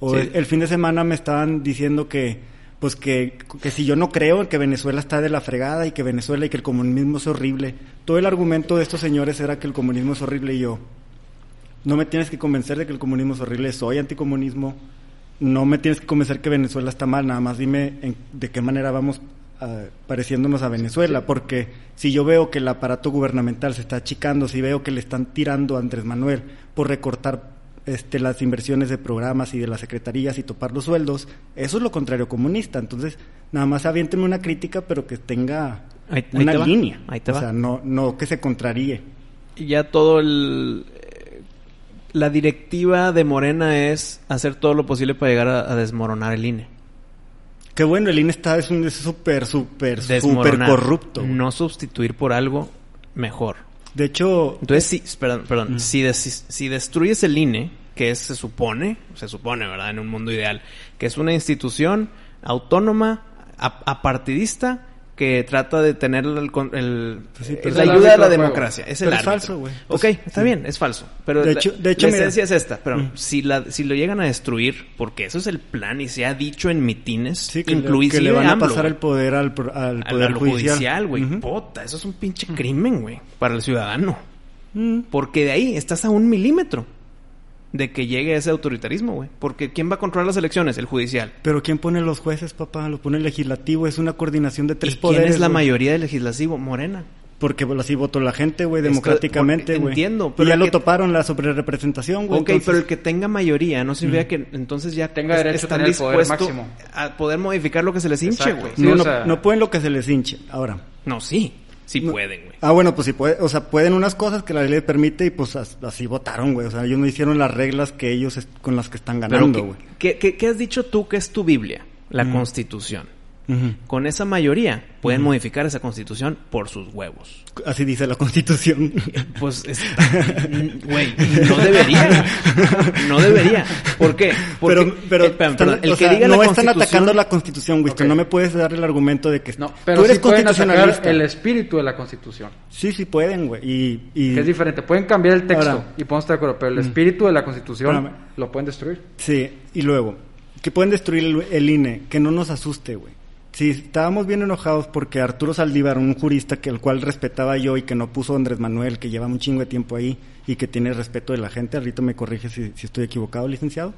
o Sí. el, el fin de semana me estaban diciendo que, pues que, que si yo no creo en que Venezuela está de la fregada y que Venezuela y que el comunismo es horrible. Todo el argumento de estos señores era que el comunismo es horrible y yo, no me tienes que convencer de que el comunismo es horrible, soy anticomunismo. No me tienes que convencer que Venezuela está mal, nada más dime en- de qué manera vamos ah, pareciéndonos a Venezuela, porque si yo veo que el aparato gubernamental se está achicando, si veo que le están tirando a Andrés Manuel por recortar este, las inversiones de programas y de las secretarías y topar los sueldos, eso es lo contrario comunista. Entonces, nada más aviénteme una crítica, pero que tenga Ahí- ahí una te línea. ahí te o sea, no, no que se contraríe. Y ya todo el... eh, La directiva de Morena es hacer todo lo posible para llegar a, a desmoronar el INE. Qué bueno, el INE está, es un súper, súper, súper corrupto. No sustituir por algo mejor. De hecho, Entonces, sí, perdón, Mm. perdón. Si, des- si destruyes el INE, que es, se supone, se supone, ¿verdad? En un mundo ideal, que es una institución autónoma, a- apartidista, que trata de tener el, sí, la ayuda de la democracia. Es el Pero es falso, güey. Ok, Pues, está sí. bien, es falso. Pero De la- hecho- de hecho, la mira. esencia es esta. Pero Mm. si, la, si lo llegan a destruir, porque eso es el plan y se ha dicho en mitines, sí, que, le, inclusive que le van a AMLO, pasar el poder al, al poder al judicial, güey. Ujú. Puta, eso es un pinche crimen, güey, para el ciudadano. Mm. Porque de ahí estás a un milímetro de que llegue ese autoritarismo, güey. Porque ¿quién va a controlar las elecciones? El judicial. Pero ¿quién pone los jueces, papá? Lo pone el legislativo. Es una coordinación de tres ¿Y quién poderes. es la güey. mayoría del legislativo? Morena. Porque pues, así votó la gente, güey, democráticamente, güey. entiendo, Y pero ya lo que- toparon la sobrerepresentación, güey. ok, entonces- pero el que tenga mayoría no significa que entonces ya Tenga es- derecho a tener el poder dispuestos máximo. a poder modificar lo que se les hinche, güey. Sí, no, o no, no pueden lo que se les hinche. Ahora. No, sí. Sí No. pueden, güey. Ah, bueno, pues sí puede, o sea, pueden unas cosas que la ley les permite y pues as- así votaron, güey. O sea, ellos no hicieron las reglas que ellos con las que están ganando, ¿qué, güey. qué, qué- qué has dicho tú que es tu Biblia? La Mm. Constitución. Con esa mayoría pueden modificar esa Constitución por sus huevos. Así dice la Constitución. Pues, es- güey, no debería. No debería. ¿Por qué? Porque, pero, pero eh, están- perdón, el o que sea, diga no la están Constitución- atacando la Constitución, güey. Ok. No me puedes dar el argumento de que No, tú pero eres sí pueden el espíritu de la Constitución. Sí, sí pueden, güey. Y, es diferente. Pueden cambiar el texto Ahora- y podemos estar de acuerdo, pero el espíritu de la Constitución Espérame. lo pueden destruir. Sí, y luego, que pueden destruir el, el INE, que no nos asuste, güey. Sí, estábamos bien enojados porque Arturo Saldívar, un jurista que el cual respetaba yo y que no puso Andrés Manuel, que lleva un chingo de tiempo ahí y que tiene respeto de la gente, ahorita me corrige si, si estoy equivocado, licenciado,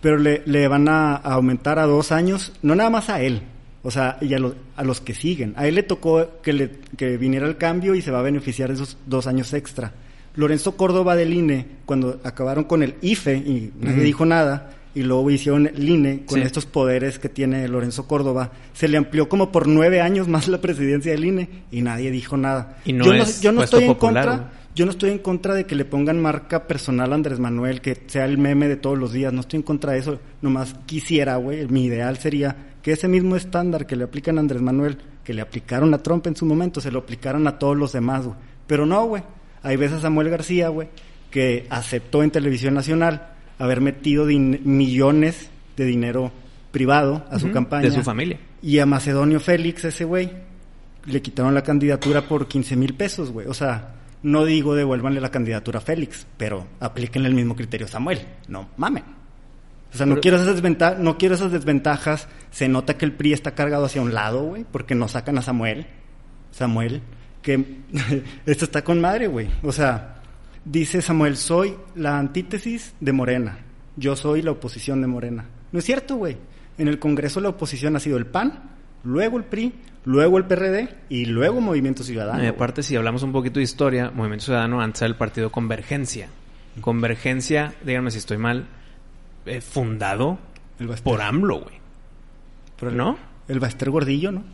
pero le, le van a, a aumentar a dos años, no nada más a él, o sea, y a, los a los que siguen. A él le tocó que, le, que viniera el cambio y se va a beneficiar de esos dos años extra. Lorenzo Córdoba del INE, cuando acabaron con el IFE y nadie dijo nada, y luego hicieron el INE con Sí. estos poderes que tiene Lorenzo Córdoba, se le amplió como por nueve años más la presidencia del INE y nadie dijo nada. Y no yo es no, yo no estoy en contra, yo no estoy en contra de que le pongan marca personal a Andrés Manuel, que sea el meme de todos los días, no estoy en contra de eso, nomás quisiera, güey, mi ideal sería que ese mismo estándar que le aplican a Andrés Manuel, que le aplicaron a Trump en su momento, se lo aplicaran a todos los demás, güey. Pero no, güey. Hay veces a Samuel García, güey, que aceptó en televisión nacional haber metido millones de dinero privado a su campaña. De su familia. Y a Macedonio Félix, ese güey, le quitaron la candidatura por 15 mil pesos, güey. O sea, no digo devuélvanle la candidatura a Félix, pero aplíquenle el mismo criterio a Samuel. No mamen. O sea, no, Pero- quiero esas desventa- no quiero esas desventajas. Se nota que el PRI está cargado hacia un lado, güey, porque no sacan a Samuel. Samuel, que esto está con madre, güey. O sea, dice Samuel, soy la antítesis de Morena. Yo soy la oposición de Morena. No es cierto, güey. En el Congreso la oposición ha sido el PAN, luego el PRI, luego el PRD y luego Movimiento Ciudadano. y aparte, si hablamos un poquito de historia, Movimiento Ciudadano antes era el partido Convergencia. Convergencia, díganme si estoy mal, eh, fundado por AMLO, güey. ¿No? El Baster Gordillo, ¿no?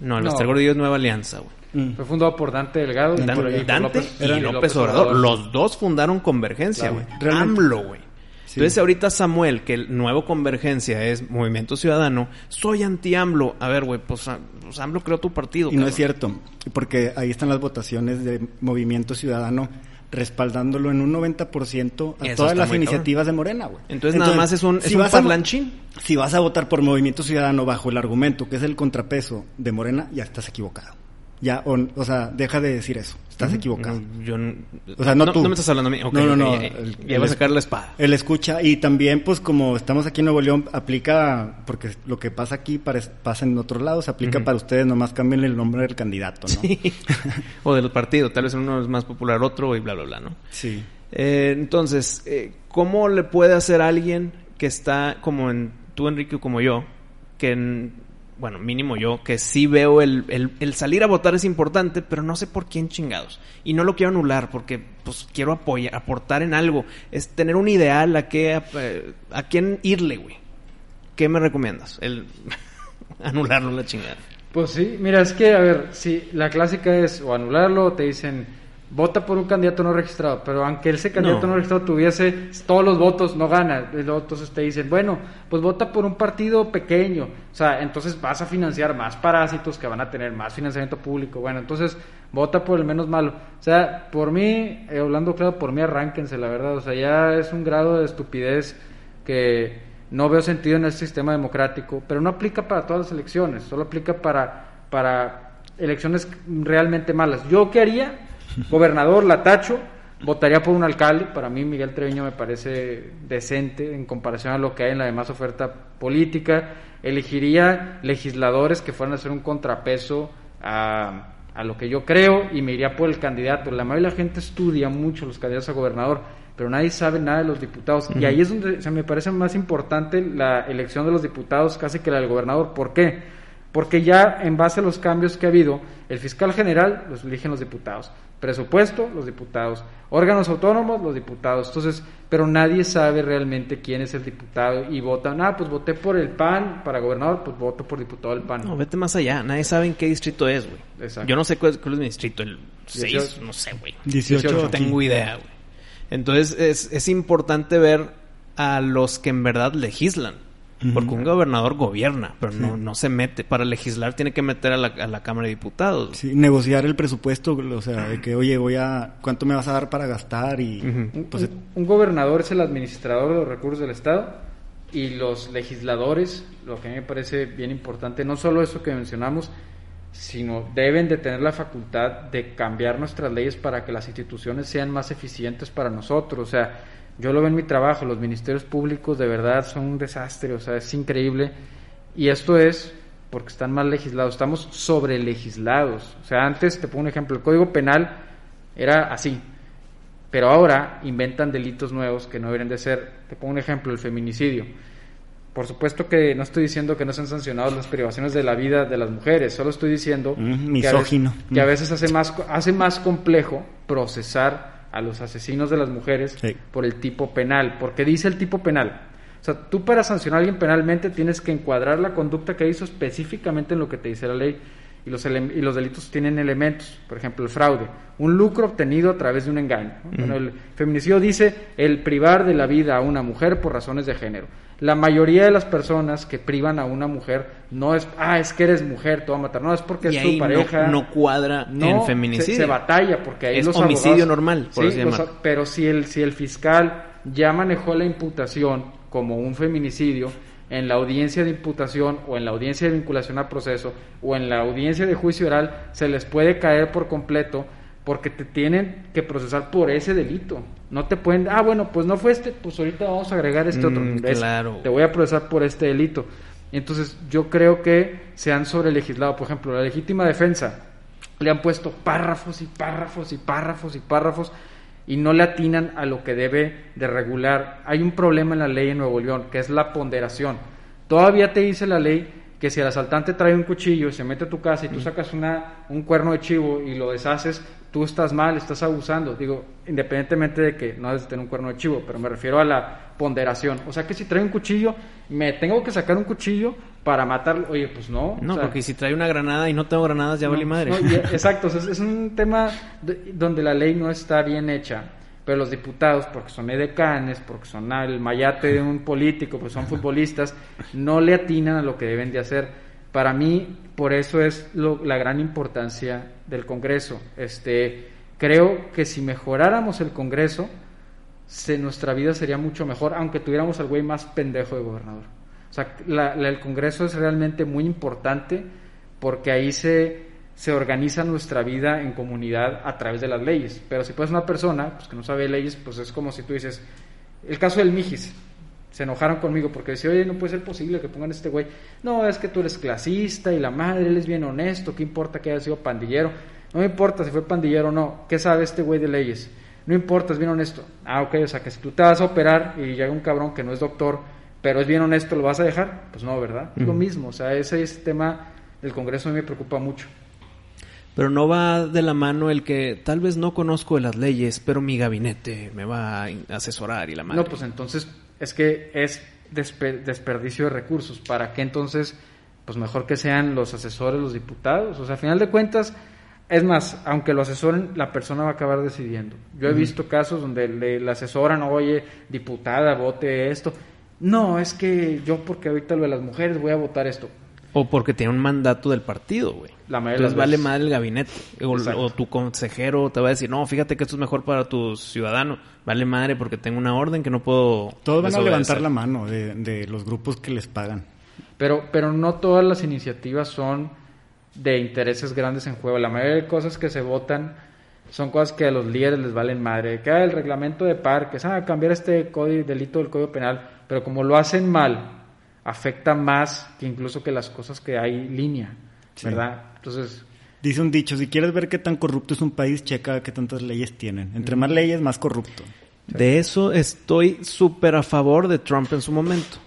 No, el No. Baster Gordillo es Nueva Alianza, güey. Mm. Fue fundado por Dante Delgado y Dan- por- y por Dante López- y y López, Obrador. Los dos fundaron Convergencia, güey. AMLO, güey. Sí. Entonces ahorita Samuel, que el nuevo Convergencia es Movimiento Ciudadano, soy anti-AMLO. A ver, güey, pues, a- pues AMLO creó tu partido. Y no es cierto, porque ahí están las votaciones de Movimiento Ciudadano respaldándolo en un 90% a Eso todas las iniciativas de Morena, güey. Entonces, nada más es un, es si un vas a- parlanchín. si vas a votar por Movimiento Ciudadano bajo el argumento que es el contrapeso de Morena, ya estás equivocado. Ya, o, o sea, deja de decir eso. Estás equivocado. No, yo O sea, no tú. me estás hablando a mí. Ok, No, no, no, Ya, va a sacar la espada. Él escucha y también, pues como estamos aquí en Nuevo León, aplica, porque lo que pasa aquí pasa en otros lados, aplica para ustedes, nomás cambien el nombre del candidato, ¿no? Sí. o de los partidos. Tal vez uno es más popular otro y bla, bla, bla, ¿no? Sí. Eh, entonces, eh, ¿cómo le puede hacer alguien que está como en tú, Enrique, o como yo, que, en- bueno, mínimo yo, que sí veo el, el, salir a votar es importante, pero no sé por quién chingados. Y no lo quiero anular porque, pues, quiero apoyar, aportar en algo. Es tener un ideal a qué, eh, a quién irle, güey. ¿Qué me recomiendas? El anularlo la chingada. Pues sí, mira, es que, a ver, si la clásica es o anularlo o te dicen vota por un candidato no registrado, pero aunque ese candidato No. no, registrado tuviese todos los votos, no gana. Entonces te dicen, bueno, pues vota por un partido pequeño. O sea, entonces vas a financiar más parásitos que van a tener más financiamiento público. Bueno, entonces vota por el menos malo. O sea, por mí, eh, hablando claro, por mí arránquense, la verdad. O sea, ya es un grado de estupidez que no veo sentido en este sistema democrático, pero no aplica para todas las elecciones, solo aplica para, para elecciones realmente malas. ¿Yo qué haría? Gobernador, la tacho, votaría por un alcalde, para mí Miguel Treviño me parece decente en comparación a lo que hay en la demás oferta política, elegiría legisladores que fueran a hacer un contrapeso a, a lo que yo creo y me iría por el candidato. La mayoría de la gente estudia mucho los candidatos a gobernador, pero nadie sabe nada de los diputados. Y ahí es donde se me parece más importante la elección de los diputados casi que la del gobernador. ¿Por qué? Porque ya en base a los cambios que ha habido, el fiscal general los eligen los diputados, presupuesto los diputados, órganos autónomos los diputados. Entonces, pero nadie sabe realmente quién es el diputado y votan, ah, pues voté por el PAN para gobernador, pues voto por diputado del PAN. No, vete más allá. Nadie sabe en qué distrito es, güey. Exacto. Yo no sé cuál es, cuál es mi distrito. El 6, Dieciocho. no sé, güey. 18 No aquí. tengo idea, güey. Entonces es, es importante ver a los que en verdad legislan. Porque un gobernador gobierna, pero no, no se mete. Para legislar tiene que meter a la, a la Cámara de Diputados. Sí, negociar el presupuesto, o sea, de que, oye, voy a, ¿cuánto me vas a dar para gastar? Y, pues, un- un gobernador es el administrador de los recursos del Estado y los legisladores, lo que a mí me parece bien importante, no solo eso que mencionamos, sino deben de tener la facultad de cambiar nuestras leyes para que las instituciones sean más eficientes para nosotros. O sea, yo lo veo en mi trabajo, los ministerios públicos de verdad son un desastre, o sea, es increíble. Y esto es porque están mal legislados, estamos sobre legislados. O sea, antes, te pongo un ejemplo, el Código Penal era así, pero ahora inventan delitos nuevos que no deberían de ser. Te pongo un ejemplo, el feminicidio. Por supuesto que no estoy diciendo que no sean sancionados las privaciones de la vida de las mujeres, solo estoy diciendo Mm, que, a veces, que a veces hace más, hace más complejo procesar a los asesinos de las mujeres Sí. por el tipo penal, porque dice el tipo penal. O sea, tú para sancionar a alguien penalmente tienes que encuadrar la conducta que hizo específicamente en lo que te dice la ley. Y los, y los delitos tienen elementos, por ejemplo, el fraude, un lucro obtenido a través de un engaño. ¿no? Bueno, el feminicidio dice el privar de la vida a una mujer por razones de género. La mayoría de las personas que privan a una mujer no es, ah, es que eres mujer, te voy a matar, no, es porque Y es ahí tu pareja. no, no cuadra No, en feminicidio. Se, batalla porque ahí Es los homicidio abogados- normal, por así los- pero si el, si el fiscal ya manejó la imputación como un feminicidio, en la audiencia de imputación o en la audiencia de vinculación a proceso o en la audiencia de juicio oral, se les puede caer por completo porque te tienen que procesar por ese delito. No te pueden, ah, bueno, pues no fue este, pues ahorita vamos a agregar este otro. Mm, ¿Ves? claro. Te voy a procesar por este delito. Entonces, yo creo que se han sobrelegislado. Por ejemplo, la legítima defensa le han puesto párrafos y párrafos y párrafos y párrafos y no le atinan a lo que debe de regular. Hay un problema en la ley en Nuevo León, que es la ponderación. Todavía te dice la ley que si el asaltante trae un cuchillo y se mete a tu casa y tú sacas una, un cuerno de chivo y lo deshaces, tú estás mal, estás abusando. Digo, independientemente de que no debes tener un cuerno de chivo, pero me refiero a la ponderación. O sea que si trae un cuchillo, me tengo que sacar un cuchillo para matarlo. Oye, pues no. No, o sea, porque si trae una granada y no tengo granadas, ya vale madre. no, y- exacto, o sea, es, es un tema de- donde la ley no está bien hecha, pero los diputados, porque son edecanes, porque son el mayate de un político, pues son futbolistas, no le atinan a lo que deben de hacer. Para mí, por eso es la gran importancia del Congreso. Este, creo que si mejoráramos el Congreso, nuestra vida sería mucho mejor, aunque tuviéramos al güey más pendejo de gobernador. O sea, el Congreso es realmente muy importante porque ahí se, se organiza nuestra vida en comunidad a través de las leyes. Pero si puedes una persona pues, que no sabe leyes, pues es como si tú dices, el caso del Mijis, se enojaron conmigo porque decía, oye, no puede ser posible que pongan a este güey. No, es que tú eres clasista y la madre, él es bien honesto, ¿qué importa que haya sido pandillero? No me importa si fue pandillero o no, ¿qué sabe este güey de leyes? No importa, es bien honesto. Ah, ok, o sea que si tú te vas a operar y llega un cabrón que no es doctor, pero es bien honesto, ¿lo vas a dejar? Pues no, ¿verdad? Es lo mismo, o sea, ese, ese tema del Congreso a mí me preocupa mucho. Pero no va de la mano el que tal vez no conozco de las leyes, pero mi gabinete me va a asesorar y la madre. No, pues entonces es que es despe- desperdicio de recursos. ¿Para qué entonces? Pues mejor que sean los asesores, los diputados. O sea, a final de cuentas, es más, aunque lo asesoren, la persona va a acabar decidiendo. Yo he visto casos donde le, le asesoran, oye, diputada, vote esto. No, es que yo porque ahorita lo de las mujeres voy a votar esto. O porque tiene un mandato del partido, güey. La mayoría Entonces vale madre el gabinete. O, tu consejero te va a decir, no, fíjate que esto es mejor para tus ciudadanos. Vale madre porque tengo una orden que no puedo. Todos van a levantar la mano de, de los grupos que les pagan. Pero, pero no todas las iniciativas son de intereses grandes en juego. La mayoría de cosas que se votan son cosas que a los líderes les valen madre. Que ah, el reglamento de parques, ah, cambiar este código, delito del código penal. Pero como lo hacen mal, afecta más que incluso que las cosas que hay línea, Sí. ¿verdad? Entonces, Dice un dicho, si quieres ver qué tan corrupto es un país, checa qué tantas leyes tienen. Entre más leyes, más corrupto. De eso estoy súper a favor de Trump en su momento.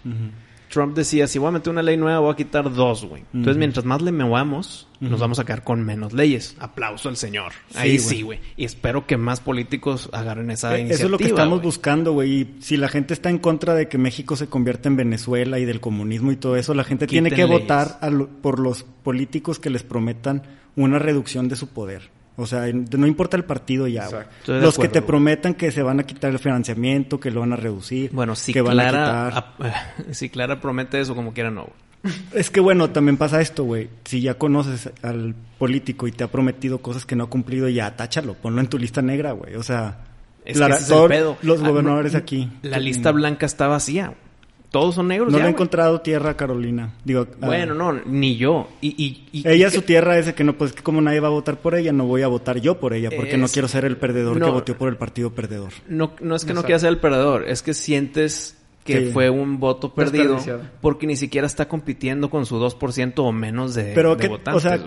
Trump decía, si voy a meter una ley nueva, voy a quitar dos, güey. Entonces, mientras más le movamos, nos vamos a quedar con menos leyes. Aplauso al señor. Sí, Ahí güey. sí, güey. Y espero que más políticos agarren esa Eh, iniciativa. Eso es lo que estamos buscando, güey. Y si la gente está en contra de que México se convierta en Venezuela y del comunismo y todo eso, la gente tiene que leyes. votar lo- por los políticos que les prometan una reducción de su poder. O sea, en- no importa el partido ya. Los que te prometan que se van a quitar el financiamiento, que lo van a reducir, Bueno, si que van Clara, a quitar. ap- si Clara promete eso, como quiera, no, güey. Es que bueno, también pasa esto, güey. Si ya conoces al político y te ha prometido cosas que no ha cumplido, ya táchalo, ponlo en tu lista negra, güey. O sea, Es la- que ese es el todos pedo. los Ah, gobernadores no, aquí. La lista blanca está vacía. Todos son negros No ya, le he encontrado tierra a Carolina. Digo, Bueno, no, ni yo. Y, y, y- Ella y- su tierra es de que no, pues que como nadie va a votar por ella, no voy a votar yo por ella, porque no quiero ser el perdedor no. que votó por el partido perdedor. No, no es que no Exacto. quieras ser el perdedor, es que sientes que Sí. fue un voto perdido porque ni siquiera está compitiendo con su 2% o menos de, Pero de que, votantes, o sea.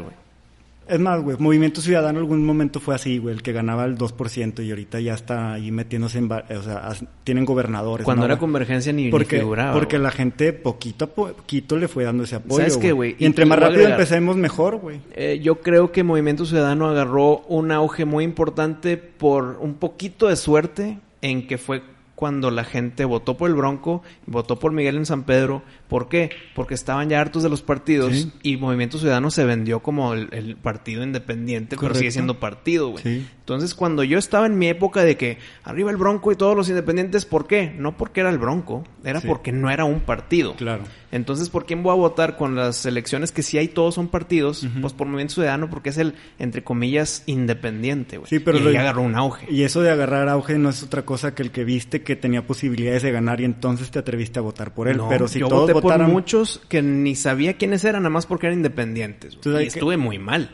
Es más, güey, Movimiento Ciudadano en algún momento fue así, güey, el que ganaba el 2% y ahorita ya está ahí metiéndose en, o sea, tienen gobernadores. Cuando ¿no, era convergencia ni, ni porque, figuraba. porque la gente poquito a poquito le fue dando ese apoyo. ¿Sabes qué, güey? Y entre más rápido empecemos, mejor, güey. Eh, yo creo que Movimiento Ciudadano agarró un auge muy importante por un poquito de suerte en que fue cuando la gente votó por el Bronco, votó por Miguel en San Pedro. ¿Por qué? Porque estaban ya hartos de los partidos Sí. y Movimiento Ciudadano se vendió como el, el partido independiente, pero sigue siendo partido, güey. Sí. Entonces, cuando yo estaba en mi época de que arriba el Bronco y todos los independientes, ¿por qué? No porque era el Bronco, era Sí. porque no era un partido. Claro. Entonces, ¿por quién voy a votar con las elecciones que sí hay todos son partidos? Pues por Movimiento Ciudadano, porque es el, entre comillas, independiente, güey. Sí, pero y lo- agarró un auge. Y eso de agarrar auge no es otra cosa que el que viste que tenía posibilidades de ganar y entonces te atreviste a votar por él. No, Pero si yo todos voté votaran... por muchos que ni sabía quiénes eran, nada más porque eran independientes. Entonces Y que- estuve muy mal.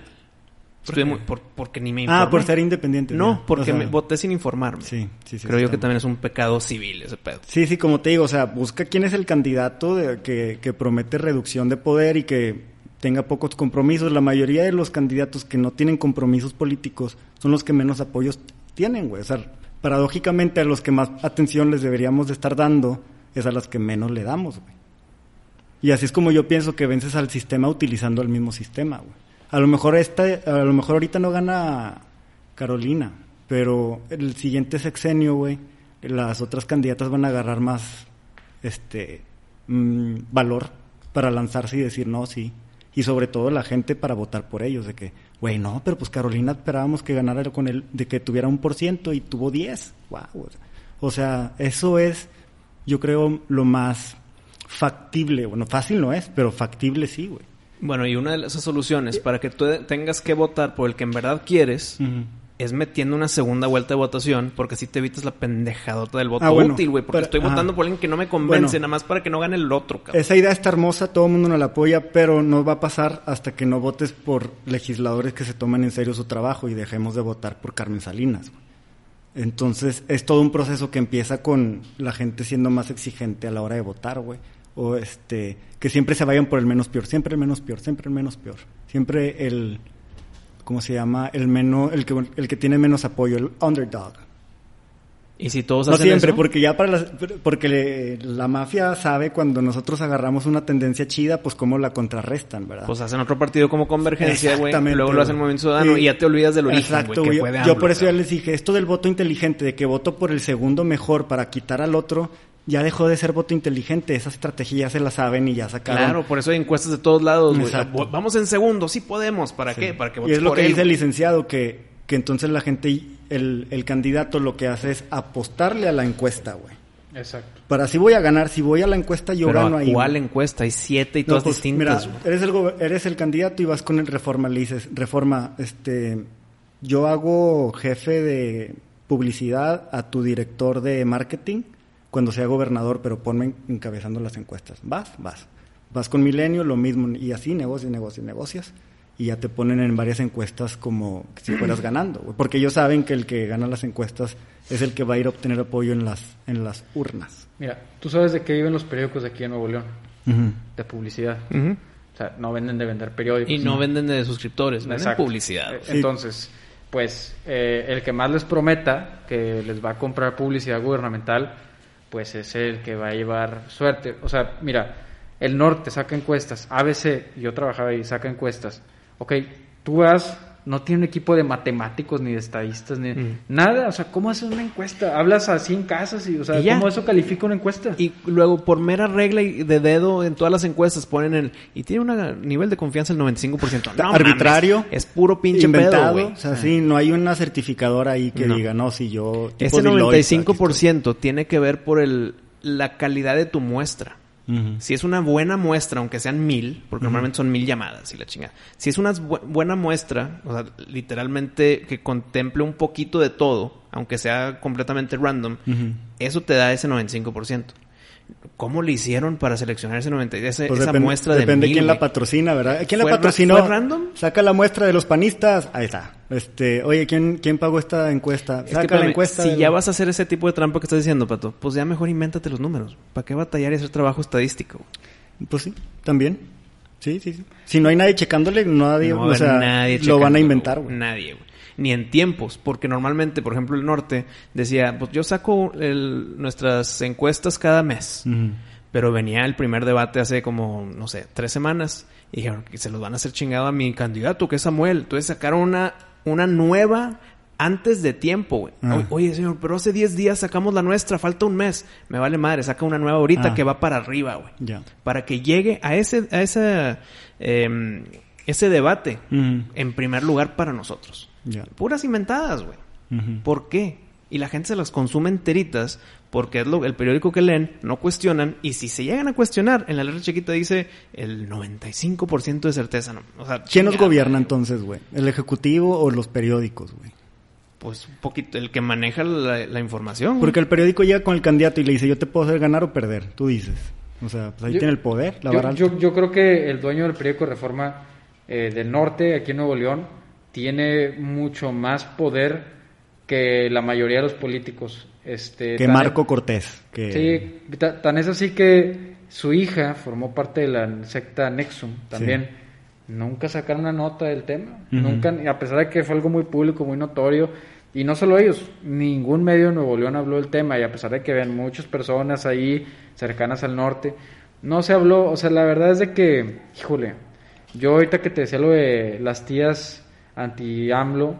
Estuve muy- por- porque ni me informé. Ah, por ser independiente. No, porque O sea, me voté sin informarme. Sí, sí, sí. Creo yo que también es un pecado civil ese pedo. Sí, sí, como te digo, o sea, busca quién es el candidato de, que, que promete reducción de poder y que tenga pocos compromisos. La mayoría de los candidatos que no tienen compromisos políticos son los que menos apoyos tienen, güey. O sea, paradójicamente a los que más atención les deberíamos de estar dando es a los que menos le damos, güey. Y así es como yo pienso que vences al sistema utilizando el mismo sistema, güey. A lo mejor esta, a lo mejor ahorita no gana Carolina, pero el siguiente sexenio, güey, las otras candidatas van a agarrar más este mm, valor para lanzarse y decir no, sí. Y sobre todo la gente para votar por ellos, de que, güey, no, pero pues Carolina esperábamos que ganara con él, de que tuviera un por ciento y tuvo 10. Wow. O sea, eso es, yo creo, lo más factible. Bueno, fácil no es, pero factible sí, güey. Bueno, y una de esas soluciones para que tú tengas que votar por el que en verdad quieres es metiendo una segunda vuelta de votación, porque así te evitas la pendejadota del voto Ah, bueno, útil, güey. Porque pero- estoy votando ajá. por alguien que no me convence, Bueno. nada más para que no gane el otro, cabrón. Esa idea está hermosa, todo el mundo nos la apoya, pero no va a pasar hasta que no votes por legisladores que se tomen en serio su trabajo y dejemos de votar por Carmen Salinas. güey. Entonces, es todo un proceso que empieza con la gente siendo más exigente a la hora de votar, güey. O este, que siempre se vayan por el menos peor, siempre el menos peor, siempre el menos peor. Siempre el, ¿cómo se llama? El menos, el que, el que tiene menos apoyo, el underdog. Y si todos No hacen siempre, eso, porque ya para las- porque le- la mafia sabe cuando nosotros agarramos una tendencia chida, pues cómo la contrarrestan, ¿verdad? pues hacen otro partido como Convergencia, güey. Luego lo hacen. Movimiento Ciudadano Sí. y ya te olvidas del origen, Exacto, que fue de Yo por eso ya les dije, esto del voto inteligente, de que voto por el segundo mejor para quitar al otro, ya dejó de ser voto inteligente. Esa estrategia ya se la saben y ya sacaron. Claro, por eso hay encuestas de todos lados. Exacto. Vamos en segundo, sí podemos. ¿Para Sí. qué? Para que y votes es lo por que él, dice el licenciado, que, que entonces la gente, el, el candidato lo que hace es apostarle a la encuesta, güey. Exacto. Para si voy a ganar, si voy a la encuesta, yo Pero gano ¿a ahí. ¿cuál encuesta? Hay siete y No, todas pues, distintas, mira, eres el, eres el candidato y vas con el Reforma, le dices, Reforma, este, yo hago jefe de publicidad a tu director de marketing cuando sea gobernador, pero ponme en- encabezando las encuestas. Vas, vas. Vas con Milenio, lo mismo, y así negocias, negocias, negocias, y ya te ponen en varias encuestas como si fueras ganando, porque ellos saben que el que gana las encuestas es el que va a ir a obtener apoyo en las, en las urnas. Mira, tú sabes de qué viven los periódicos de aquí en Nuevo León. De publicidad. O sea, no venden de vender periódicos. Y no venden de suscriptores, venden Exacto. publicidad. Eh. Entonces, pues eh, el que más les prometa que les va a comprar publicidad gubernamental, pues es el que va a llevar suerte. O sea, mira, el norte saca encuestas, ABC, yo trabajaba ahí, saca encuestas. Ok, tú vas, no tiene un equipo de matemáticos ni de estadistas ni Mm. nada. O sea, ¿cómo haces una encuesta? Hablas así en casas y, o sea, Y. ¿cómo eso califica una encuesta? Y luego, por mera regla y de dedo, en todas las encuestas ponen el... Y tiene un nivel de confianza del 95%. No Arbitrario. mames, es puro pinche inventado, pedo, o sea, sí, no hay una certificadora ahí que No. diga, no, si yo... tipo Ese Deloitte, aquí 95% tiene que ver por el, la calidad de tu muestra. Si es una buena muestra, aunque sean mil, porque normalmente son mil llamadas y la chingada. Si es una bu- buena muestra, o sea, literalmente que contemple un poquito de todo, aunque sea completamente random, eso te da ese 95%. ¿Cómo le hicieron para seleccionar ese 90, ese- Pues esa depende- muestra de Depende mil, quién la patrocina, ¿verdad? ¿Quién la ¿Fue ra- patrocinó? fue random? Saca la muestra de los panistas. Ahí está. Este, oye, ¿quién, quién pagó esta encuesta? Es que, Saca la encuesta. si del- ya vas a hacer ese tipo de trampa que estás diciendo, Pato, pues ya mejor invéntate los números. ¿Para qué batallar y hacer trabajo estadístico? Pues sí, también. Sí, sí, sí. Si no hay nadie checándole, nadie, No o sea, nadie lo van a inventar, güey. Nadie, güey. Ni en tiempos, porque normalmente, por ejemplo, el norte decía, pues yo saco el- nuestras encuestas cada mes. Pero venía el primer debate hace como, no sé, tres semanas. Y dijeron que se los van a hacer chingado a mi candidato, que es Samuel. Entonces sacaron una, una nueva antes de tiempo, güey. Ah. Oye, señor, pero hace 10 días sacamos la nuestra, falta un mes. Me vale madre, saca una nueva ahorita Ah. que va para arriba, güey. Para que llegue a ese, a ese, em, ese debate en primer lugar para nosotros. Puras inventadas, güey. ¿Por qué? Y la gente se las consume enteritas porque es lo, el periódico que leen, no cuestionan, y si se llegan a cuestionar, en la letra chiquita dice el 95% de certeza. No. O sea, ¿Quién nos gobierna entonces, güey? ¿El ejecutivo o los periódicos, güey? Pues un poquito, el que maneja la, la información. güey. Porque el periódico llega con el candidato y le dice, yo te puedo hacer ganar o perder. Tú dices. O sea, pues ahí Yo- tiene el poder, la yo, yo- yo creo que el dueño del periódico Reforma eh, del Norte, aquí en Nuevo León, tiene mucho más poder que la mayoría de los políticos. Este, que Marco Cortés. Que... Sí, ta- tan es así que su hija formó parte de la secta Nexum también. Nunca sacaron una nota del tema. Nunca, a pesar de que fue algo muy público, muy notorio. Y no solo ellos, ningún medio de Nuevo León habló del tema. Y a pesar de que vean muchas personas ahí cercanas al norte, No se habló, o sea, la verdad es de que, híjole, yo ahorita que te decía lo de las tías anti-AMLO,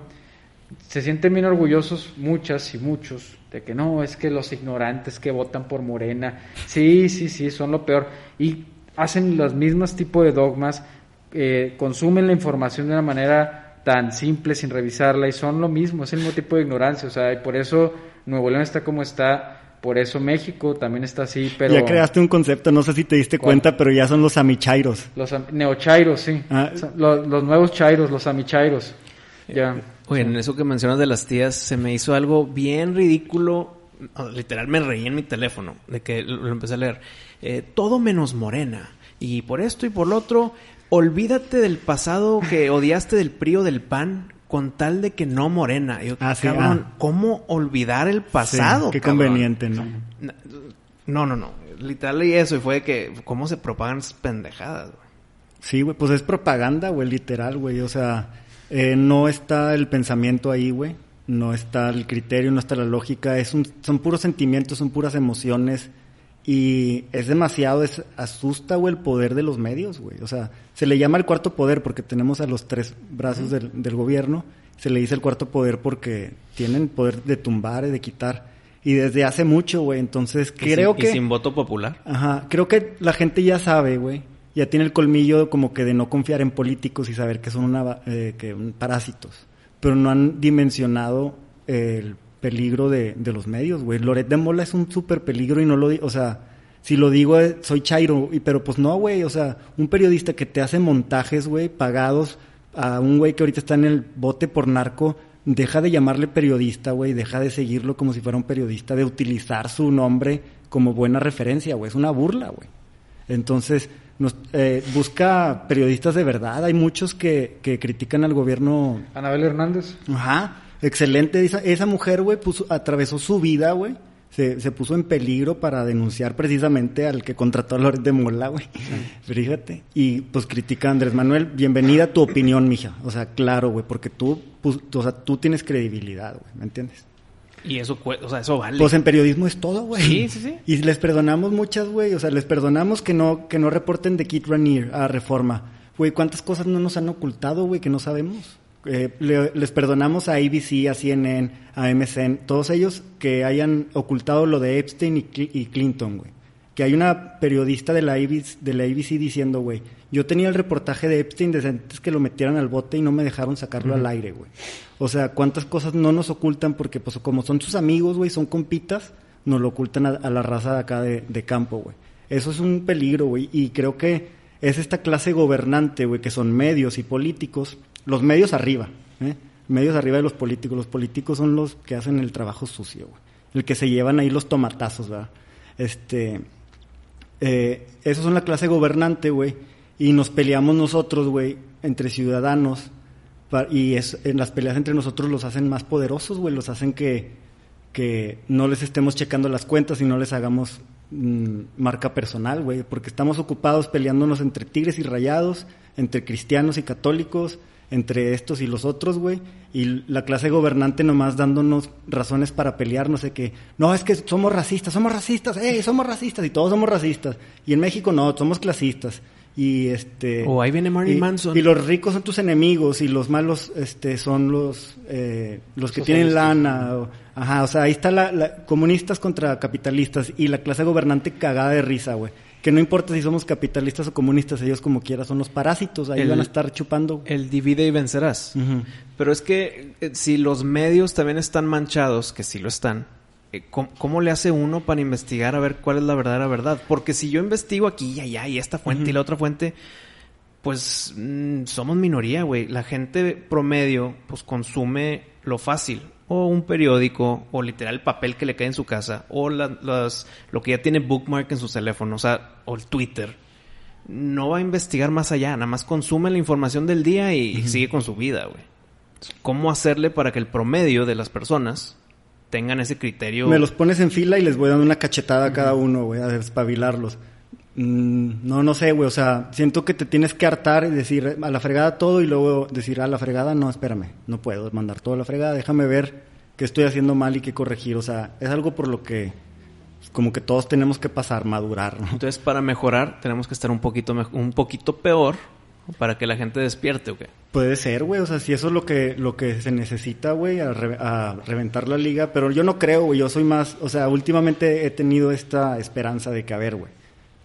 se sienten bien orgullosos muchas y muchos de que no, es que los ignorantes que votan por Morena, sí, sí, sí, son lo peor. Y hacen los mismos tipos de dogmas, eh, consumen la información de una manera tan simple sin revisarla y son lo mismo, es el mismo tipo de ignorancia, o sea, y por eso Nuevo León está como está, por eso México también está así, pero... Ya creaste un concepto, no sé si te diste cuenta, pero ya son los amichairos. Los neochairos, sí. Ah. Los, los, nuevos chairos, los amichairos. Ya. Oye, en eso que mencionas de las tías, se me hizo algo bien ridículo. Literal, me reí en mi teléfono de que lo, empecé a leer. Eh, todo menos morena. Y por esto y por lo otro, olvídate del pasado que odiaste del PRI del PAN con tal de que no morena. Yo, ah, cabrón, ah. ¿cómo olvidar el pasado? qué conveniente, ¿no? No, no, no. Literal y eso y fue que cómo se propagan esas pendejadas, güey. Sí, güey, pues es propaganda, güey, literal, güey. O sea, eh, no está el pensamiento ahí, güey. No está el criterio, no está la lógica. Es un, son puros sentimientos, son puras emociones. Y es demasiado, es, asusta, güey, el poder de los medios, güey. O sea, se le llama el cuarto poder porque tenemos a los tres brazos del, del, gobierno. Se le dice el cuarto poder porque tienen poder de tumbar y de quitar. Y desde hace mucho, güey. Entonces, creo que... Y sin voto popular. Ajá. Creo que la gente ya sabe, güey, ya tiene el colmillo como que de no confiar en políticos y saber que son una, eh, que, parásitos, pero no han dimensionado el peligro de, de los medios, güey. Loret de Mola es un súper peligro y no lo digo, o sea, si lo digo, eh, soy Chairo, y, pero pues no, güey, o sea, un periodista que te hace montajes, güey, pagados a un güey que ahorita está en el bote por narco, deja de llamarle periodista, güey, deja de seguirlo como si fuera un periodista, de utilizar su nombre como buena referencia, güey, es una burla, güey. Entonces, nos, eh, busca periodistas de verdad. Hay muchos que, que critican al gobierno. Anabel Hernández. Ajá, excelente. Esa, esa mujer, güey, atravesó su vida, güey. Se, se, puso en peligro para denunciar precisamente al que contrató a Loret de Mola, güey. Fíjate. Y pues critica a Andrés Manuel. Bienvenida a tu opinión, mija. O sea, claro, güey, porque tú, pues, o sea, tú tienes credibilidad, güey. ¿Me entiendes? Y eso, o sea, eso vale. Pues en periodismo es todo, güey. Sí, sí, sí. Y les perdonamos muchas, güey. O sea, les perdonamos que no, que no reporten de Kit Ranier a Reforma. Güey, ¿cuántas cosas no nos han ocultado, güey, que no sabemos? Eh, les perdonamos a ABC, a CNN, a MSN, todos ellos que hayan ocultado lo de Epstein y, y Clinton, güey. Que hay una periodista de la ABC, de la ABC diciendo, güey, yo tenía el reportaje de Epstein desde antes que lo metieran al bote y no me dejaron sacarlo al aire, güey. O sea, cuántas cosas no nos ocultan porque, pues, como son sus amigos, güey, son compitas, nos lo ocultan a, la raza de acá de, de campo, güey. Eso es un peligro, güey. Y creo que es esta clase gobernante, güey, que son medios y políticos. Los medios arriba, ¿eh? Medios arriba de los políticos. Los políticos son los que hacen el trabajo sucio, güey. El que se llevan ahí los tomatazos, ¿verdad? Este. Eh, esos son la clase gobernante, güey y nos peleamos nosotros, güey, entre ciudadanos. Y en las peleas entre nosotros los hacen más poderosos, güey, los hacen que, que no les estemos checando las cuentas y no les hagamos mm, marca personal, güey, porque estamos ocupados peleándonos entre tigres y rayados, entre cristianos y católicos, entre estos y los otros, güey, y la clase gobernante nomás dándonos razones para pelear, no sé qué. No, es que somos racistas, somos racistas, ¡eh, somos racistas! Y todos somos racistas. Y en México no, somos clasistas y este o ahí viene y, Manson y los ricos son tus enemigos y los malos este son los eh, los que tienen lana o, ajá o sea ahí está la, comunistas contra capitalistas y la clase gobernante cagada de risa güey que no importa si somos capitalistas o comunistas ellos como quiera son los parásitos ahí van a estar chupando el divide y vencerás pero es que eh, si los medios también están manchados que sí lo están eh, ¿Cómo, le hace uno para investigar a ver cuál es la verdadera verdad? Porque si yo investigo aquí y allá y esta fuente y la otra fuente, pues mm, somos minoría, güey. La gente promedio, pues consume lo fácil. O un periódico, o literal el papel que le cae en su casa, o las, lo que ya tiene bookmark en su teléfono, o sea, o el Twitter. No va a investigar más allá, nada más consume la información del día y sigue con su vida, güey. ¿Cómo hacerle para que el promedio de las personas tengan ese criterio. Me los pones en fila y les voy dando una cachetada a cada uno, güey, a despabilarlos. Mm, no, no sé, güey, o sea, siento que te tienes que hartar y decir a la fregada todo y luego decir a la fregada, no, espérame, no puedo mandar todo a la fregada, déjame ver qué estoy haciendo mal y qué corregir, o sea, es algo por lo que como que todos tenemos que pasar, madurar. ¿no? Entonces, para mejorar, tenemos que estar un poquito, un poquito peor para que la gente despierte, ¿o qué? Puede ser, güey, o sea, si eso es lo que, lo que se necesita, güey, a, re- a reventar la liga, pero yo no creo, güey, yo soy más, o sea, últimamente he tenido esta esperanza de que, a ver, güey,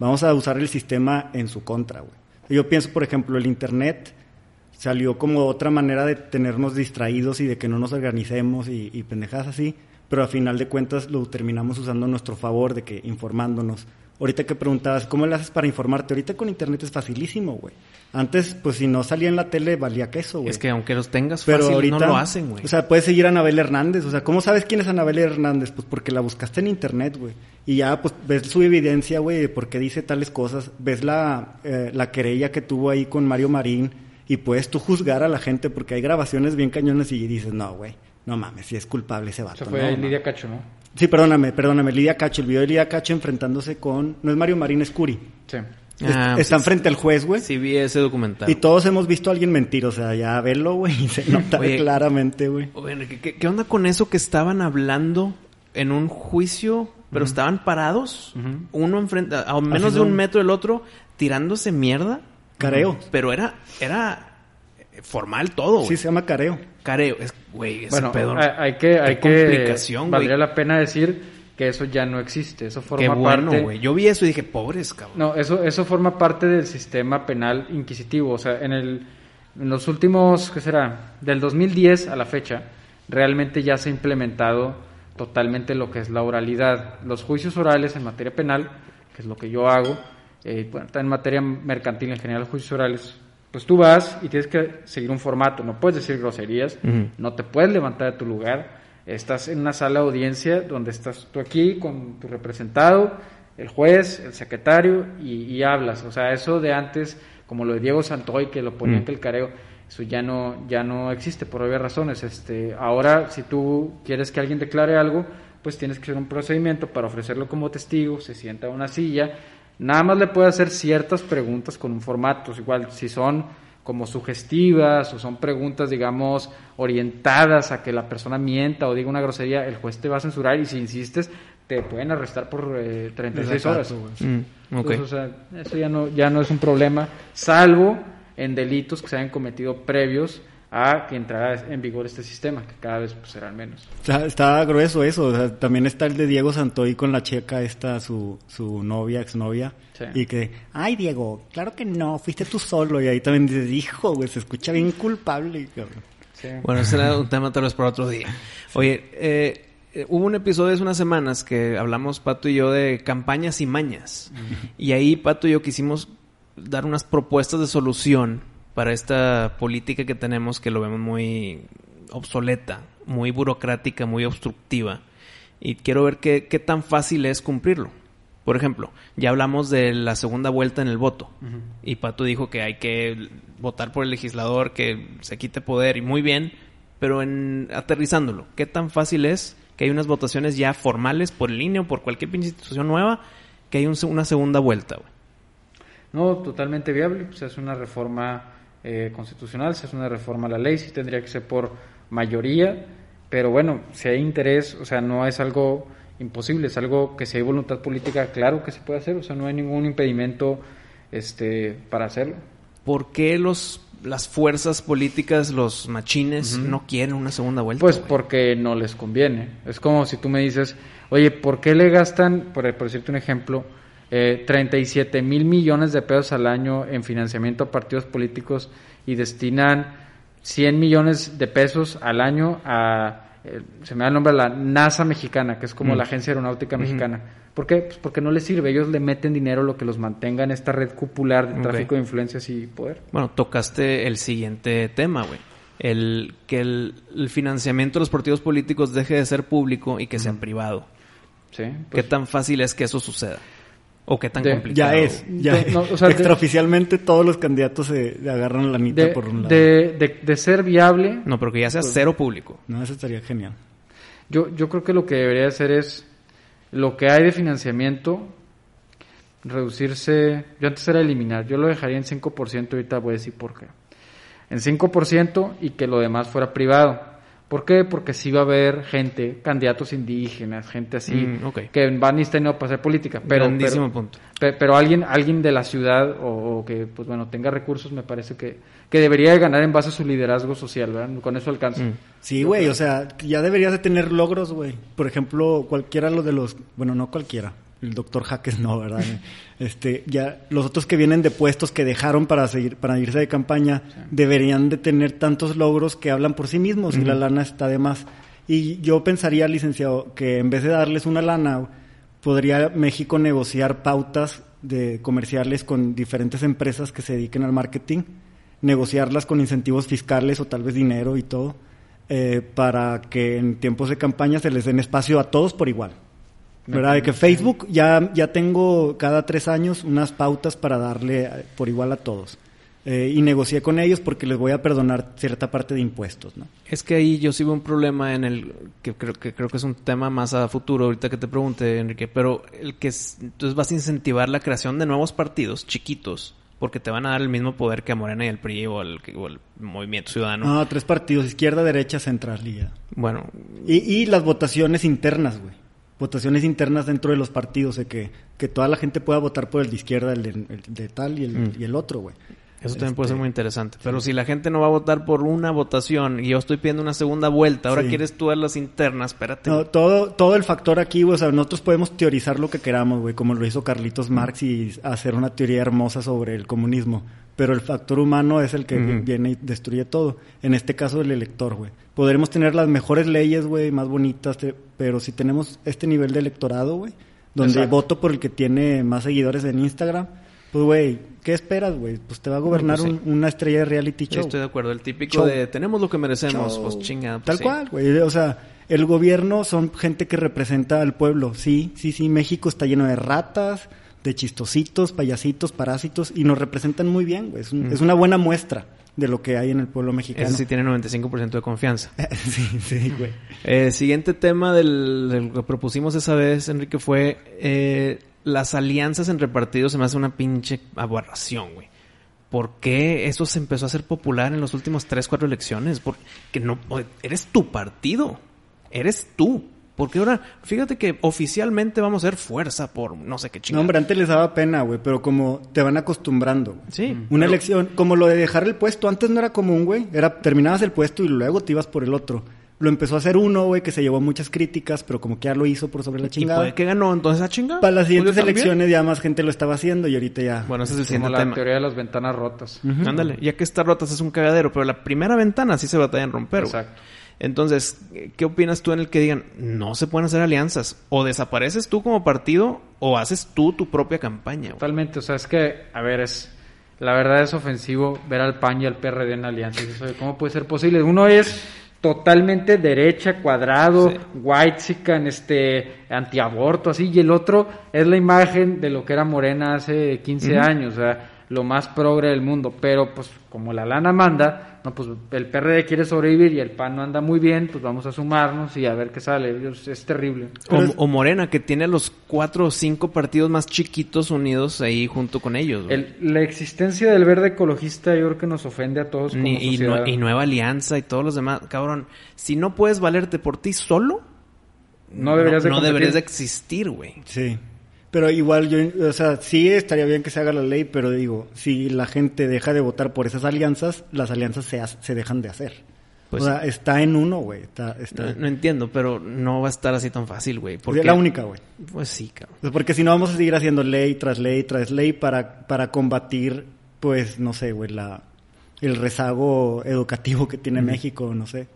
vamos a usar el sistema en su contra, güey. Yo pienso, por ejemplo, el Internet salió como otra manera de tenernos distraídos y de que no nos organicemos y, y pendejadas así, pero a final de cuentas lo terminamos usando a nuestro favor, de que informándonos. Ahorita que preguntabas, ¿cómo le haces para informarte? Ahorita con internet es facilísimo, güey. Antes, pues si no salía en la tele, valía queso, güey. Es que aunque los tengas Pero fácil, ahorita, no lo hacen, güey. O sea, puedes seguir a Anabel Hernández. O sea, ¿cómo sabes quién es Anabel Hernández? Pues porque la buscaste en internet, güey. Y ya, pues, ves su evidencia, güey, de por qué dice tales cosas. Ves la, eh, la querella que tuvo ahí con Mario Marín. Y puedes tú juzgar a la gente porque hay grabaciones bien cañones y dices, no, güey, no mames, si es culpable ese vato. Se fue no, ahí no". Lidia Cacho, ¿no? Sí, perdóname, perdóname, Lidia Cacho. El video de Lidia Cacho enfrentándose con... No es Mario Marín, es Curi. Sí. Ah, Están sí, frente al juez, güey. Sí vi ese documental. Y todos hemos visto a alguien mentir, o sea, ya verlo, güey, y se nota Oye, claramente, güey. Bueno, ¿qué, qué, onda con eso que estaban hablando en un juicio, pero estaban parados? Uno enfrente, a menos Así de un son. metro del otro, tirándose mierda. Careo. Pero era, era formal todo, güey. Sí, se llama careo. Careo, es, güey, ese Bueno, pedo. hay, hay que, hay que, complicación, valdría la pena decir que eso ya no existe, eso forma Qué bueno, parte, güey. Yo vi eso y dije, pobres, cabrón. no, eso, eso forma parte del sistema penal inquisitivo, o sea, en el, en los últimos, ¿qué será? Del 2010 a la fecha, realmente ya se ha implementado totalmente lo que es la oralidad, los juicios orales en materia penal, que es lo que yo hago, eh, bueno, en materia mercantil en general, los juicios orales, pues tú vas y tienes que seguir un formato, no puedes decir groserías, no te puedes levantar de tu lugar, estás en una sala de audiencia donde estás tú aquí con tu representado, el juez, el secretario y, y hablas, o sea, eso de antes, como lo de Diego Santoy que lo ponía que el careo, eso ya no, ya no existe por obvias razones. Este, ahora, si tú quieres que alguien declare algo, pues tienes que hacer un procedimiento para ofrecerlo como testigo, se sienta a una silla, nada más le puede hacer ciertas preguntas con un formato, igual si son como sugestivas o son preguntas, digamos, orientadas a que la persona mienta o diga una grosería, el juez te va a censurar y si insistes te pueden arrestar por eh, 36 horas. Desacato, güey. Mm. Entonces, o sea, eso ya no, ya no es un problema, salvo en delitos que se hayan cometido previos a que entrara en vigor este sistema, que cada vez pues, serán menos. Está, está grueso eso. O sea, también está el de Diego Santoy con la checa esta, su, su novia, exnovia. Sí. Y que, ay Diego, claro que no, fuiste tú solo. Y ahí también dices, hijo, güey, se escucha bien culpable. cabrón". Sí. Bueno, ese era un tema tal vez para otro día. Oye, eh, eh, hubo un episodio hace unas semanas que hablamos Pato y yo de campañas y mañas. Y ahí Pato y yo quisimos dar unas propuestas de solución para esta política que tenemos que lo vemos muy obsoleta, muy burocrática, muy obstructiva. Y quiero ver qué, qué tan fácil es cumplirlo. Por ejemplo, ya hablamos de la segunda vuelta en el voto. Y Pato dijo que hay que votar por el legislador, que se quite poder, y muy bien, pero en aterrizándolo, ¿qué tan fácil es que hay unas votaciones ya formales por línea o por cualquier institución nueva, que hay un una segunda vuelta? No, totalmente viable. Se hace una reforma eh, constitucional, se hace una reforma a la ley, sí tendría que ser por mayoría, pero bueno, si hay interés, o sea, no es algo imposible, es algo que si hay voluntad política, claro que se puede hacer, o sea, no hay ningún impedimento este, para hacerlo. ¿Por qué los, las fuerzas políticas, los machines, no quieren una segunda vuelta? Pues porque no les conviene. Es como si tú me dices, oye, ¿por qué le gastan, por, por decirte un ejemplo, eh, 37 mil millones de pesos al año en financiamiento a partidos políticos y destinan 100 millones de pesos al año a, eh, se me da el nombre, la NASA mexicana, que es como Mm. la Agencia Aeronáutica Mexicana? ¿Por qué? Pues porque no les sirve. Ellos le meten dinero lo que los mantenga en esta red cupular de tráfico de influencias y poder. Bueno, tocaste el siguiente tema, güey. El que el, el financiamiento de los partidos políticos deje de ser público y que sea privado. ¿Sí? ¿Qué Pues, tan fácil es que eso suceda? ¿O qué tan De- complicado? Ya es, ya No, es. o sea, de- Extraoficialmente todos los candidatos se se agarran la mitad por un lado. de, de- de ser viable, No, pero que ya sea cero público. No, eso estaría genial. Yo, yo creo que lo que debería hacer es lo que hay de financiamiento, reducirse. Yo antes era eliminar, yo lo dejaría en 5%, ahorita voy a decir por qué. En 5% y que lo demás fuera privado. ¿Por qué? Porque sí va a haber gente, candidatos indígenas, gente así, Mm, ok. que van y estén para hacer política. Pero, Grandísimo pero, punto. pe- pero alguien, alguien de la ciudad o, o que, pues bueno, tenga recursos, me parece que, que debería de ganar en base a su liderazgo social, ¿verdad? Con eso alcanza. Mm. Sí, güey, o sea, ya deberías de tener logros, güey. Por ejemplo, cualquiera lo de los, bueno, no cualquiera, el doctor Jaques no, ¿verdad? Este, ya los otros que vienen de puestos que dejaron para seguir para irse de campaña deberían de tener tantos logros que hablan por sí mismos y la lana está de más. Y yo pensaría, licenciado, que en vez de darles una lana, podría México negociar pautas de comerciales con diferentes empresas que se dediquen al marketing, negociarlas con incentivos fiscales o tal vez dinero y todo, eh, para que en tiempos de campaña se les den espacio a todos por igual. ¿Verdad? De que Facebook ya, ya tengo cada tres años unas pautas para darle eh, por igual a todos. Eh, y negocié con ellos porque les voy a perdonar cierta parte de impuestos, ¿no? Es que ahí yo sí veo un problema en el que creo que creo que es un tema más a futuro ahorita que te pregunte Enrique, pero el que es- entonces vas a incentivar la creación de nuevos partidos chiquitos porque te van a dar el mismo poder que a Morena y el PRI o el, o el Movimiento Ciudadano. No, tres partidos, izquierda, derecha, central y ya. Bueno, Y, y las votaciones internas, güey. Votaciones internas dentro de los partidos, de que, que toda la gente pueda votar por el de izquierda, el de, el de tal y el, Mm. y el otro, güey. Eso también puede Este, ser muy interesante. Pero si la gente no va a votar por una votación y yo estoy pidiendo una segunda vuelta, ahora Sí. quieres tú a las internas, espérate. No, todo, todo el factor aquí, güey, o sea, nosotros podemos teorizar lo que queramos, güey, como lo hizo Carlitos Marx y hacer una teoría hermosa sobre el comunismo. Pero el factor humano es el que viene y destruye todo. En este caso, el elector, güey. Podremos tener las mejores leyes, güey, más bonitas, pero si tenemos este nivel de electorado, güey, donde Exacto. voto por el que tiene más seguidores en Instagram, pues, güey, ¿qué esperas, güey? Pues te va a gobernar pues sí. un- una estrella de reality show. estoy de acuerdo. El típico Show. de tenemos lo que merecemos, Show. pues chinga. pues Tal sí. cual, güey. O sea, el gobierno son gente que representa al pueblo. Sí, sí, sí. México está lleno de ratas, de chistositos, payasitos, parásitos y nos representan muy bien, güey. Es, un- es una buena muestra de lo que hay en el pueblo mexicano. Ese sí tiene 95% de confianza. sí, sí, güey. Eh, siguiente tema del, del que propusimos esa vez, Enrique, fue eh, las alianzas entre partidos. Se me hace una pinche aberración, güey. ¿Por qué eso se empezó a hacer popular en las últimas tres, cuatro elecciones? Porque no, eres tu partido. Eres tú. Porque ahora, fíjate que oficialmente vamos a ser fuerza por no sé qué No, chingada. hombre, antes les daba pena, güey, pero como te van acostumbrando. güey. Sí. Una pero- elección, como lo de dejar el puesto, antes no era común, güey. Era, terminabas el puesto y luego te ibas por el otro. Lo empezó a hacer uno, güey, que se llevó muchas críticas, pero como que ya lo hizo por sobre la Y chingada. puede que ganó, entonces a chingar. Para las siguientes Pues elecciones ya más gente lo estaba haciendo y ahorita ya. Bueno, ese es el Como siguiente la tema. teoría de las ventanas rotas. Ándale, ya que está rotas es un cagadero, pero la primera ventana sí se batalla en romper. güey. Entonces, ¿qué opinas tú en el que digan, no se pueden hacer alianzas? O desapareces tú como partido o haces tú tu propia campaña. güey. Totalmente, o sea, es que, a ver, es la verdad es ofensivo ver al PAN y al PRD en alianzas. Eso de ¿Cómo puede ser posible? Uno es totalmente derecha, cuadrado, Sí. white este, antiaborto, así, y el otro es la imagen de lo que era Morena hace 15 años, o sea, lo más progre del mundo. Pero, pues, como la lana manda, no, pues el PRD quiere sobrevivir y el PAN no anda muy bien, pues vamos a sumarnos y a ver qué sale. Es, es terrible. O, Morena, que tiene los cuatro o cinco partidos más chiquitos unidos ahí junto con ellos. El- la existencia del verde ecologista yo creo que nos ofende a todos como Ni- y, Nueva Alianza y todos los demás. Cabrón, si no puedes valerte por ti solo, No deberías de no deberías de existir, güey. Sí. Pero igual yo, o sea, sí estaría bien que se haga la ley, pero digo, si la gente deja de votar por esas alianzas, las alianzas se, se dejan de hacer. Pues o sea, está en uno, güey. Está, está No, no entiendo, pero no va a estar así tan fácil, güey. Porque es la única, güey. Pues sí, cabrón. Pues porque si no vamos a seguir haciendo ley tras ley tras ley para, para combatir, pues, no sé, güey, la, el rezago educativo que tiene México, no sé.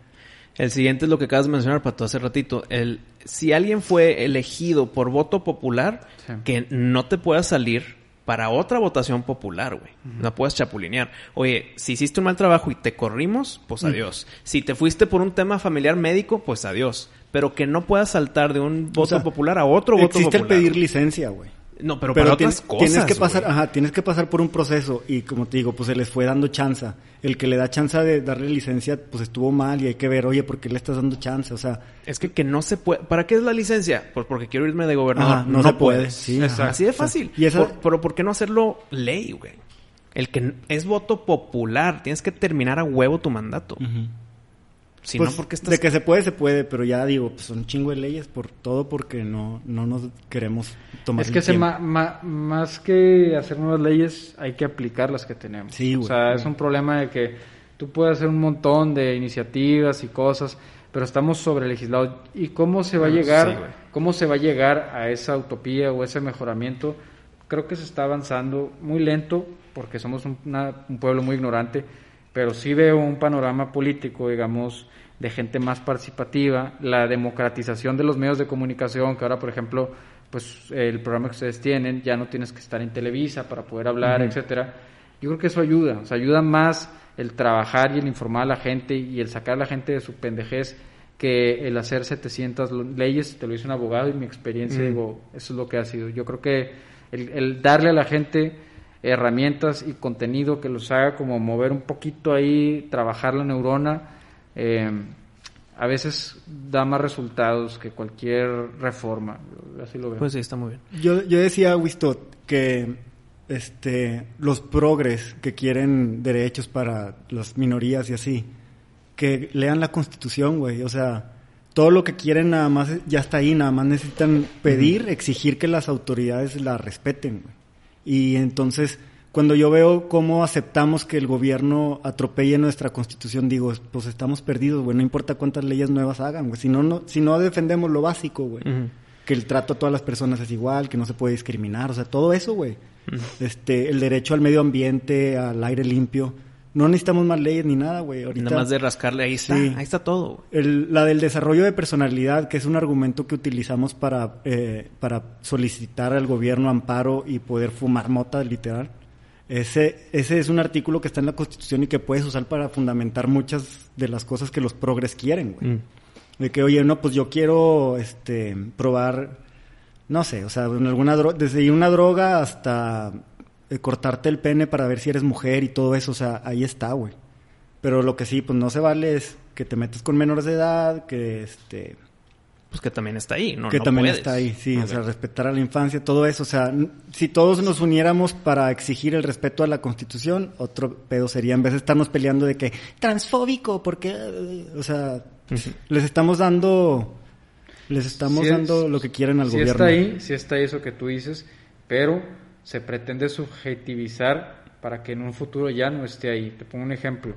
El siguiente es lo que acabas de mencionar, Pato, hace ratito. El, si alguien fue elegido por voto popular, Sí. que no te pueda salir para otra votación popular, güey. No puedes chapulinear. Oye, si hiciste un mal trabajo y te corrimos, pues adiós. Si te fuiste por un tema familiar médico, pues adiós. Pero que no puedas saltar de un voto sea, popular a otro voto Existe popular. el pedir licencia, güey. No, pero, Pero para tienes, otras cosas. tienes que pasar, güey. ajá, tienes que pasar por un proceso y como te digo, pues se les fue dando chance. El que le da chance de darle licencia, pues estuvo mal y hay que ver, oye, ¿por qué le estás dando chance? O sea, Es que, que no se puede. ¿Para qué es la licencia? Pues porque quiero irme de gobernador. Ajá, no se puede, puedes. sí, ajá. Así de fácil. y esa- Por- pero ¿por qué no hacerlo ley, güey? El que es voto popular. Tienes que terminar a huevo tu mandato. Si Pues, no, porque estás... De que se puede, se puede, pero ya digo, pues son chingo de leyes por todo porque no, no nos queremos tomar Es el que se ma- ma- más que hacer nuevas leyes, hay que aplicar las que tenemos. Sí, o sea, es un problema de que tú puedes hacer un montón de iniciativas y cosas, pero estamos sobre legislados. ¿Y cómo se va a Ah, llegar? sí. ¿Cómo se va a llegar a esa utopía o ese mejoramiento? Creo que se está avanzando muy lento porque somos un, una- un pueblo muy ignorante, pero sí veo un panorama político, digamos, de gente más participativa, la democratización de los medios de comunicación, que ahora, por ejemplo, pues el programa que ustedes tienen, ya no tienes que estar en Televisa para poder hablar, etcétera. Yo creo que eso ayuda, o sea, ayuda más el trabajar y el informar a la gente y el sacar a la gente de su pendejez que el hacer 700 lo- leyes, te lo dice un abogado y mi experiencia, digo, eso es lo que ha sido. Yo creo que el, el darle a la gente herramientas y contenido que los haga como mover un poquito ahí, trabajar la neurona, eh, a veces da más resultados que cualquier reforma. Yo Así lo veo. Pues sí, está muy bien. Yo, yo decía, Wistot, que este, los progres que quieren derechos para las minorías y así, que lean la constitución, güey. O sea, todo lo que quieren nada más ya está ahí, nada más necesitan pedir, exigir que las autoridades la respeten, güey. Y entonces, cuando yo veo cómo aceptamos que el gobierno atropelle nuestra constitución, digo, pues estamos perdidos, güey. No importa cuántas leyes nuevas hagan, güey. Si no, no, si no defendemos lo básico, güey que el trato a todas las personas es igual, que no se puede discriminar, o sea, todo eso, güey. Este, el derecho al medio ambiente, al aire limpio. No necesitamos más leyes ni nada, güey. Ahorita Nada más de rascarle, ahí está, Sí. ahí está todo. güey. el- la del desarrollo de personalidad, que es un argumento que utilizamos para, eh, para solicitar al gobierno amparo y poder fumar mota, literal. Ese, ese es un artículo que está en la Constitución y que puedes usar para fundamentar muchas de las cosas que los progres quieren, güey. Mm. De que, oye, no, pues yo quiero este, probar, no sé, o sea, en alguna desde una droga hasta eh, cortarte el pene para ver si eres mujer y todo eso, o sea, ahí está, güey. Pero lo que sí, pues no se vale es que te metes con menores de edad, que este Pues que también está ahí, ¿no? que no también puedes. está ahí, sí, o sea, respetar a la infancia, todo eso, o sea, si todos nos uniéramos para exigir el respeto a la Constitución, otro pedo sería en vez de estarnos peleando de que transfóbico, porque, o sea, les estamos dando, les estamos Sí es- dando lo que quieren al sí gobierno. está ahí, sí está ahí eso que tú dices, pero se pretende subjetivizar para que en un futuro ya no esté ahí. Te pongo un ejemplo.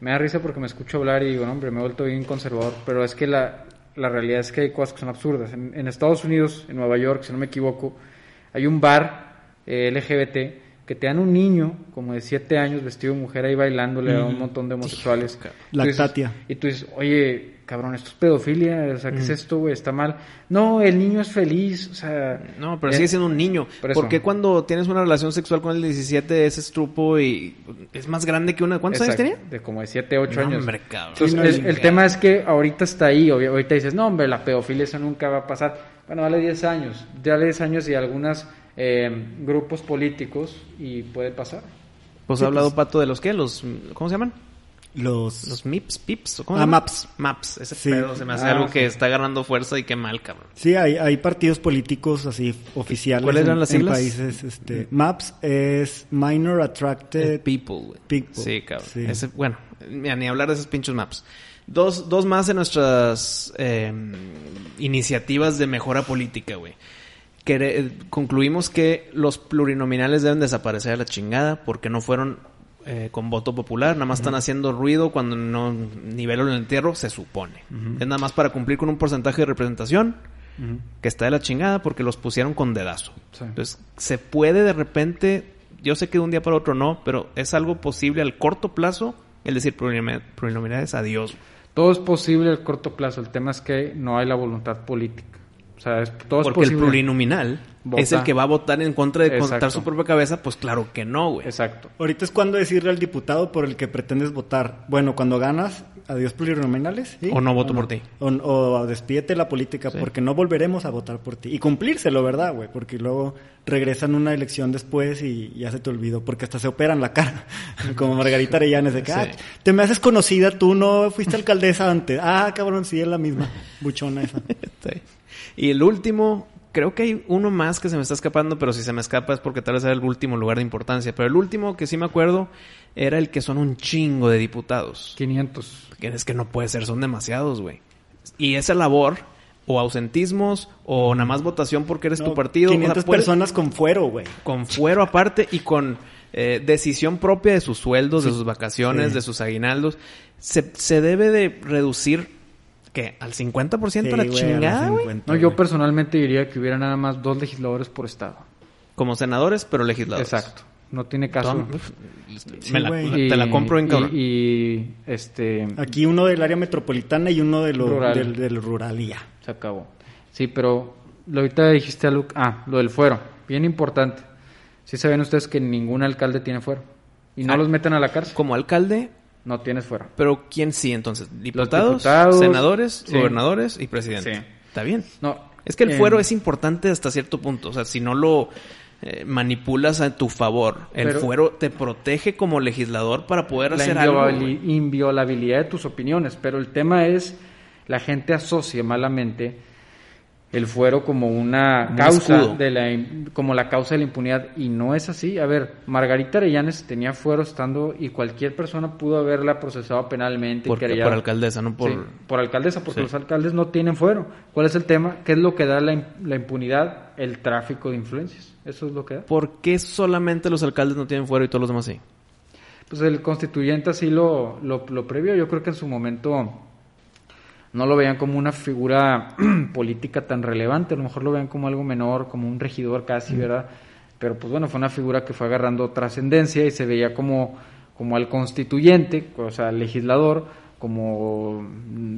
Me da risa porque me escucho hablar y digo, no, hombre, me he vuelto bien conservador, pero es que la, la realidad es que hay cosas que son absurdas. En, en Estados Unidos, en Nueva York, si no me equivoco, hay un bar eh, LGBT que te dan un niño como de 7 años vestido de mujer ahí bailándole a un montón de homosexuales. Lactatia. y tú dices, oye, cabrón, esto es pedofilia, o sea, ¿qué es esto, güey? Está mal. No, el niño es feliz, o sea... No, pero eh, sigue siendo un niño. por eso. ¿Por qué cuando tienes una relación sexual con el 17 ese estrupo y es más grande que una... ¿Cuántos años tenía? De como de 7, 8 No, años. hombre, cabrón. Entonces, Sí, no, el, el tema es que ahorita está ahí, ahorita dices, no, hombre, la pedofilia eso nunca va a pasar. Bueno, dale 10 años, dale 10 años y algunos grupos políticos y puede pasar. Pues ha hablado Pato de los qué, los... ¿Cómo se llaman? Los, Los MIPS, PIPS, ¿o ¿cómo Ah, llama? MAPS. MAPS, ese Sí. pedo se me hace Ah, algo sí. que está agarrando fuerza y qué mal, cabrón. sí, hay, hay partidos políticos así oficiales ¿Cuáles en, eran las en siglas? países, este, MAPS es Minor Attracted People, güey. People. Sí, cabrón. Sí. Ese- bueno, mira, ni hablar de esos pinchos maps. Dos, dos más de nuestras eh, iniciativas de mejora política, güey. Que, eh, concluimos que los plurinominales deben desaparecer a la chingada porque no fueron eh, con voto popular, nada más están haciendo ruido cuando no nivelan el entierro, se supone. Es nada más para cumplir con un porcentaje de representación que está de la chingada porque los pusieron con dedazo. Sí. Entonces, se puede de repente, yo sé que de un día para otro no, pero es algo posible al corto plazo el decir plurinomi- plurinominales adiós. Todo es posible a corto plazo, el tema es que no hay la voluntad política. O sea, es, todo es Porque el plurinominal Vota. es el que va a votar en contra de contar Exacto. su propia cabeza, pues claro que no, güey. Exacto. Ahorita es cuando decirle al diputado por el que pretendes votar. Bueno, cuando ganas, adiós plurinominales. ¿sí? O no voto por ti. O, o despídete de la política Sí. porque no volveremos a votar por ti. Y cumplírselo, ¿verdad, güey? Porque luego regresan una elección después y ya se te olvidó. Porque hasta se operan la cara. Como Margarita Arellanes de que, Sí. "Ah, te me haces conocida, tú no fuiste alcaldesa antes. Ah, cabrón, sí, es la misma. Buchona esa. Y el último, creo que hay uno más que se me está escapando, pero si se me escapa es porque tal vez era el último lugar de importancia. Pero el último que sí me acuerdo era el que son un chingo de diputados. 500. Que es que no puede ser, son demasiados, güey. Y esa labor, o ausentismos, o nada más votación porque eres No, tu partido. o sea, 500 puede- personas con fuero, güey. con fuero aparte y con eh, decisión propia de sus sueldos, de sus vacaciones, Sí. de sus aguinaldos. Se, se debe de reducir, ¿qué? ¿Al 50% a la Sí, güey, chingada, a las güey? 50, No, yo personalmente diría que hubiera nada más dos legisladores por estado. Como senadores, pero legisladores. Exacto. No tiene caso. Tom- Sí, me la- güey. te la compro en y, cabrón. y, este Aquí uno del área metropolitana y uno de lo, Rural. del, del rural y ya. se acabó. Sí, pero lo ahorita dijiste algo, ah, lo del fuero, bien importante. Sí saben ustedes que ningún alcalde tiene fuero y no Ah. los meten a la cárcel. Como alcalde, No tienes fuero. pero ¿quién sí entonces? ¿Diputados, diputados, senadores, sí. gobernadores y presidente? Sí. Está bien. No. Es que el eh, fuero es importante hasta cierto punto. O sea, si no lo eh, manipulas a tu favor, el fuero te protege como legislador para poder la hacer algo. güey. inviolabilidad de tus opiniones, pero el tema es la gente asocia malamente el fuero como una Un causa escudo. de la como la causa de la impunidad y no es así. A ver, Margarita Arellanes tenía fuero estando y cualquier persona pudo haberla procesado penalmente Por, por alcaldesa, no por... Sí, por alcaldesa, porque Sí. los alcaldes no tienen fuero. ¿Cuál es el tema? ¿Qué es lo que da la, la impunidad? El tráfico de influencias. Eso es lo que da. ¿Por qué solamente los alcaldes no tienen fuero y todos los demás sí? Pues el constituyente así lo, lo, lo previó. Yo creo que en su momento no lo veían como una figura política tan relevante, a lo mejor lo veían como algo menor, como un regidor casi, ¿verdad? Pero pues bueno, fue una figura que fue agarrando trascendencia y se veía como, como al constituyente, o sea, al legislador, como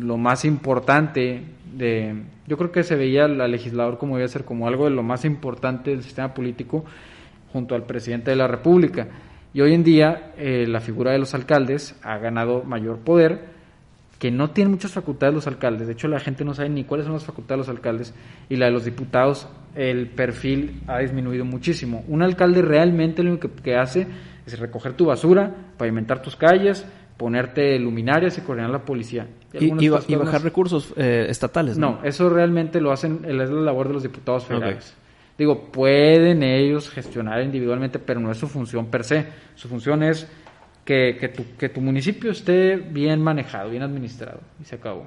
lo más importante de... Yo creo que se veía al legislador como debía ser como algo de lo más importante del sistema político junto al presidente de la República. Y hoy en día eh, la figura de los alcaldes ha ganado mayor poder, que no tienen muchas facultades los alcaldes. De hecho, la gente no sabe ni cuáles son las facultades de los alcaldes. Y la de los diputados, el perfil ha disminuido muchísimo. Un alcalde realmente lo único que, que hace es recoger tu basura, pavimentar tus calles, ponerte luminarias y coordinar la policía. Y, y bajar recursos eh, estatales, ¿no? No, eso realmente lo hacen, es la labor de los diputados federales. Digo, pueden ellos gestionar individualmente, pero no es su función per se. Su función es que, que, tu, que tu municipio esté bien manejado, bien administrado, y se acabó.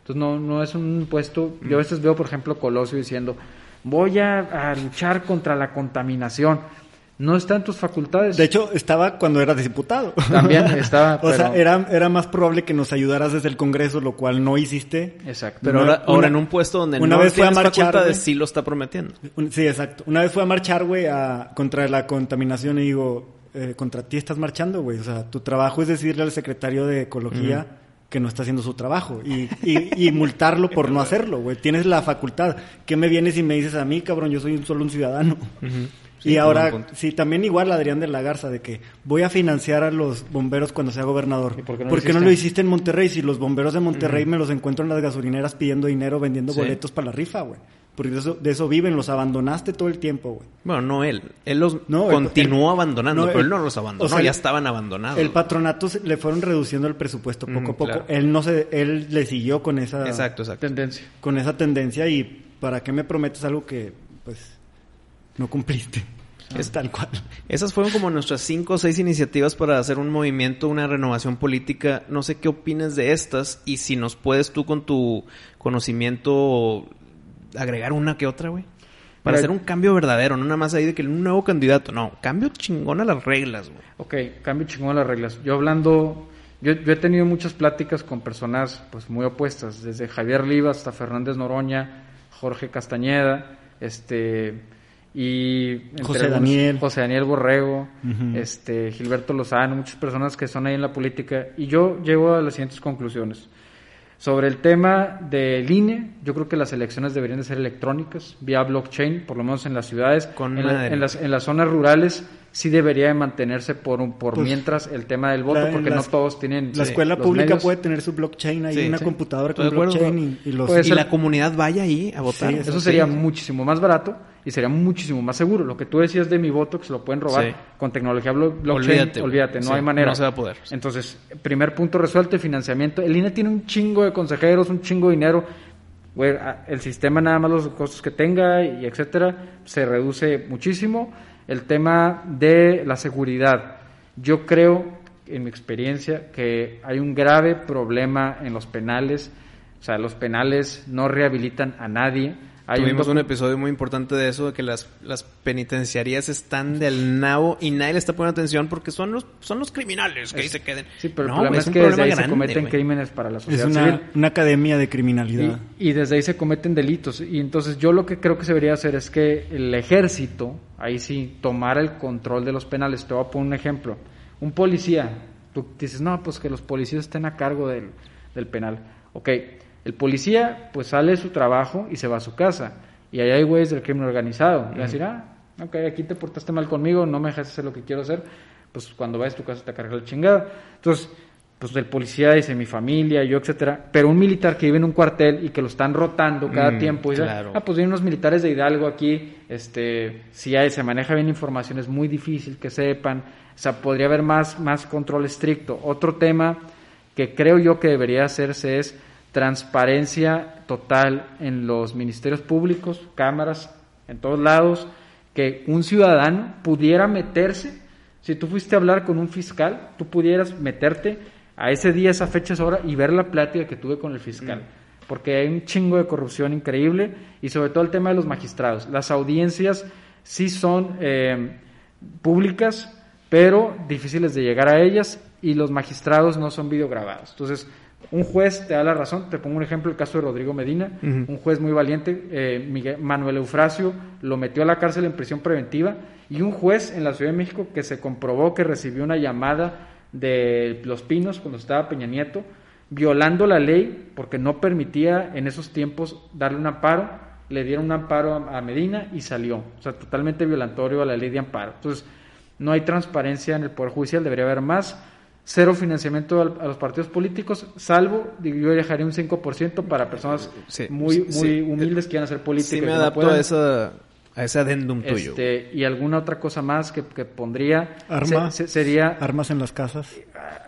Entonces, no, no es un puesto. Yo a veces veo, por ejemplo, Colosio diciendo: Voy a, a luchar contra la contaminación. No está en tus facultades. De hecho, estaba cuando eras diputado. También estaba, o sea, era, era más probable que nos ayudaras desde el Congreso, lo cual no hiciste. Exacto. Pero Una- ahora, ahora una- en un puesto donde una no vez fue a marchar, facultades, sí lo está prometiendo. Un- Sí, exacto. Una vez fui a marchar, güey, a- contra la contaminación y digo, eh, contra ti estás marchando, güey. O sea, tu trabajo es decirle al secretario de Ecología que no está haciendo su trabajo y, y, y multarlo por no hacerlo, güey. Tienes la facultad. ¿Qué me vienes y me dices a mí, cabrón? Yo soy solo un ciudadano. Sí, y ahora, sí, también igual Adrián de la Garza, de que voy a financiar a los bomberos cuando sea gobernador. ¿Y por qué no lo no hiciste? lo hiciste en Monterrey? Si los bomberos de Monterrey me los encuentro en las gasolineras pidiendo dinero, vendiendo Sí. boletos para la rifa, güey. Porque de eso, de eso viven, los abandonaste todo el tiempo, güey. Bueno, no él. Él los No, continuó el- abandonando, no, pero él no los abandonó. o sea, ya estaban abandonados. El patronato se- le fueron reduciendo el presupuesto poco a poco. claro. Él no se, él le siguió con esa, Exacto, exacto. tendencia. con esa tendencia y ¿para qué me prometes algo que, pues, no cumpliste? Es tal cual. Esas fueron como nuestras cinco o seis iniciativas para hacer un movimiento, una renovación política. No sé qué opinas de estas y si nos puedes tú con tu conocimiento agregar una que otra, güey. Para hacer un cambio verdadero, no nada más ahí de que un nuevo candidato. No, cambio chingón a las reglas, güey. Ok, cambio chingón las reglas. Yo hablando, yo, yo he tenido muchas pláticas con personas pues muy opuestas, desde Javier Liva hasta Fernández Noroña, Jorge Castañeda, este y entre José algunos- Daniel. José Daniel Borrego, este Gilberto Lozano, muchas personas que son ahí en la política y yo llego a las siguientes conclusiones. Sobre el tema del INE, yo creo que las elecciones deberían de ser electrónicas, vía blockchain, por lo menos en las ciudades. Con en, la- en las, en las zonas rurales sí debería de mantenerse por, un, por Pues, mientras el tema del voto, la- porque las- no todos tienen La sí, escuela pública medios. puede tener su blockchain ahí, Sí, una sí. computadora con blockchain y, y los... Y la comunidad vaya ahí a votar. Sí, Eso sería muchísimo más barato y sería muchísimo más seguro. Lo que tú decías de mi voto, que se lo pueden robar Sí. con tecnología blo- blockchain, Olvídate, olvídate, no Sí, hay manera. no se va a poder. Entonces, primer punto resuelto, financiamiento. El INE tiene un chingo de consejeros, un chingo de dinero. el sistema nada más los costos que tenga y etcétera, se reduce muchísimo. El tema de la seguridad. Yo creo, en mi experiencia, que hay un grave problema en los penales. O sea, los penales no rehabilitan a nadie. Hay Tuvimos un episodio muy importante de eso, de que las, las penitenciarías están del nabo y nadie le está poniendo atención porque son los, son los criminales que ahí se queden. Sí, pero No, el problema es, que desde problema ahí se cometen crímenes para la Es sociedad una, civil. una academia de criminalidad. Y, y desde ahí se cometen delitos. Y entonces yo lo que creo que se debería hacer es que el ejército, ahí sí, tomara el control de los penales. Te voy a poner un ejemplo. Un policía, tú dices, no, pues que los policías estén a cargo del, del penal. Ok, el policía pues sale de su trabajo y se va a su casa. Y ahí hay güeyes del crimen organizado. Y va a decir, ah, ok, aquí te portaste mal conmigo, no me dejaste hacer lo que quiero hacer. Pues cuando vayas a tu casa te carga la chingada. Entonces, pues el policía dice mi familia, yo, etcétera, pero un militar que vive en un cuartel y que lo están rotando cada Mm, tiempo, y dice, claro. ah, pues vienen unos militares de Hidalgo aquí, este, si hay, se maneja bien información, es muy difícil que sepan, o sea, podría haber más, más control estricto. Otro tema que creo yo que debería hacerse es transparencia total en los ministerios públicos, cámaras, en todos lados, que un ciudadano pudiera meterse, si tú fuiste a hablar con un fiscal, tú pudieras meterte a ese día, esa fecha, esa hora y ver la plática que tuve con el fiscal. Porque hay un chingo de corrupción increíble y sobre todo el tema de los magistrados. Las audiencias sí son eh, públicas, pero difíciles de llegar a ellas y los magistrados no son videograbados. Entonces, un juez te da la razón. Te pongo un ejemplo, el caso de Rodrigo Medina, un juez muy valiente, eh, Miguel- Manuel Eufrasio, lo metió a la cárcel en prisión preventiva y un juez en la Ciudad de México que se comprobó que recibió una llamada de Los Pinos cuando estaba Peña Nieto, violando la ley porque no permitía en esos tiempos darle un amparo, le dieron un amparo a, a Medina y salió. O sea, totalmente violatorio a la ley de amparo. Entonces, no hay transparencia en el Poder Judicial, debería haber más. Cero financiamiento al- a los partidos políticos, salvo, yo dejaría un 5% para personas Sí, muy, sí, muy sí. humildes que quieran hacer política. Sí y me no adapto puedan. a, esa, a ese adendum tuyo. Este, y alguna otra cosa más que, que pondría Arma. se- se- sería Armas en las casas.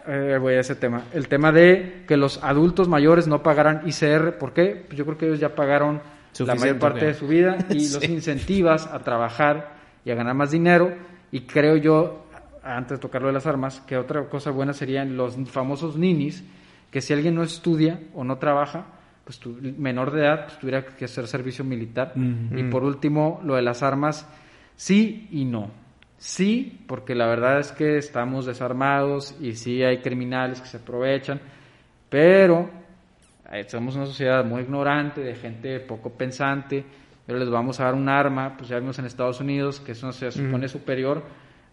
eh, voy a ese tema. El tema de que los adultos mayores no pagaran ICR. ¿Por qué? Pues yo creo que ellos ya pagaron la mayor parte ya. de su vida y los incentivas a trabajar y a ganar más dinero. Y creo yo, antes de tocar lo de las armas, que otra cosa buena serían los famosos ninis, que si alguien no estudia o no trabaja, pues tu, menor de edad, pues tuviera que hacer servicio militar. Ujú. Y por último, lo de las armas, sí y no. Sí, porque la verdad es que estamos desarmados y sí hay criminales que se aprovechan, pero eh, somos una sociedad muy ignorante, de gente poco pensante, pero les vamos a dar un arma, pues ya vimos en Estados Unidos que eso se supone superior,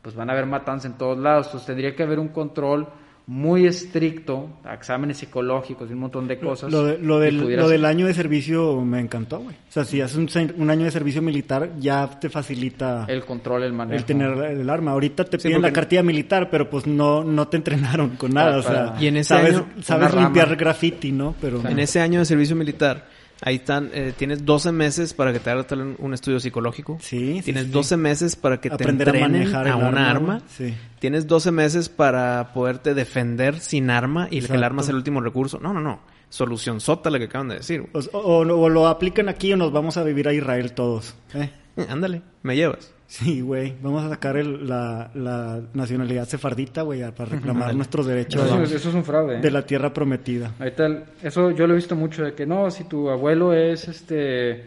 pues van a haber matanzas en todos lados, entonces tendría que haber un control muy estricto, exámenes psicológicos y un montón de cosas. Lo, de- lo del, lo año de servicio me encantó, güey. O sea, si haces un, año de servicio militar, ya te facilita el, el control, el manejo. tener el arma. Ahorita te Sí, piden la cartilla militar, pero pues no, no te entrenaron con nada. O sea, Y en ese sabes, año, sabes limpiar rama. graffiti, ¿no? Pero En ese año de servicio militar, ahí están, eh, tienes 12 meses para que te hagas tal- un estudio psicológico. Sí, sí, Tienes sí. 12 meses para que Aprender te a entrenen manejar a, el una arma. Sí. Tienes 12 meses para poderte defender sin arma y que el arma sea el último recurso. No, no, no. Solución sota la que acaban de decir. güey. O, o- o lo aplican aquí o nos vamos a vivir a Israel todos. ¿eh? Ándale, me llevas. Sí, güey. Vamos a sacar el- la, la nacionalidad sefardita, güey, a- para reclamar nuestros derechos Eso, eso es un fraude. ¿eh? de la tierra prometida. Ahorita el- eso yo lo he visto mucho de que no, si tu abuelo es este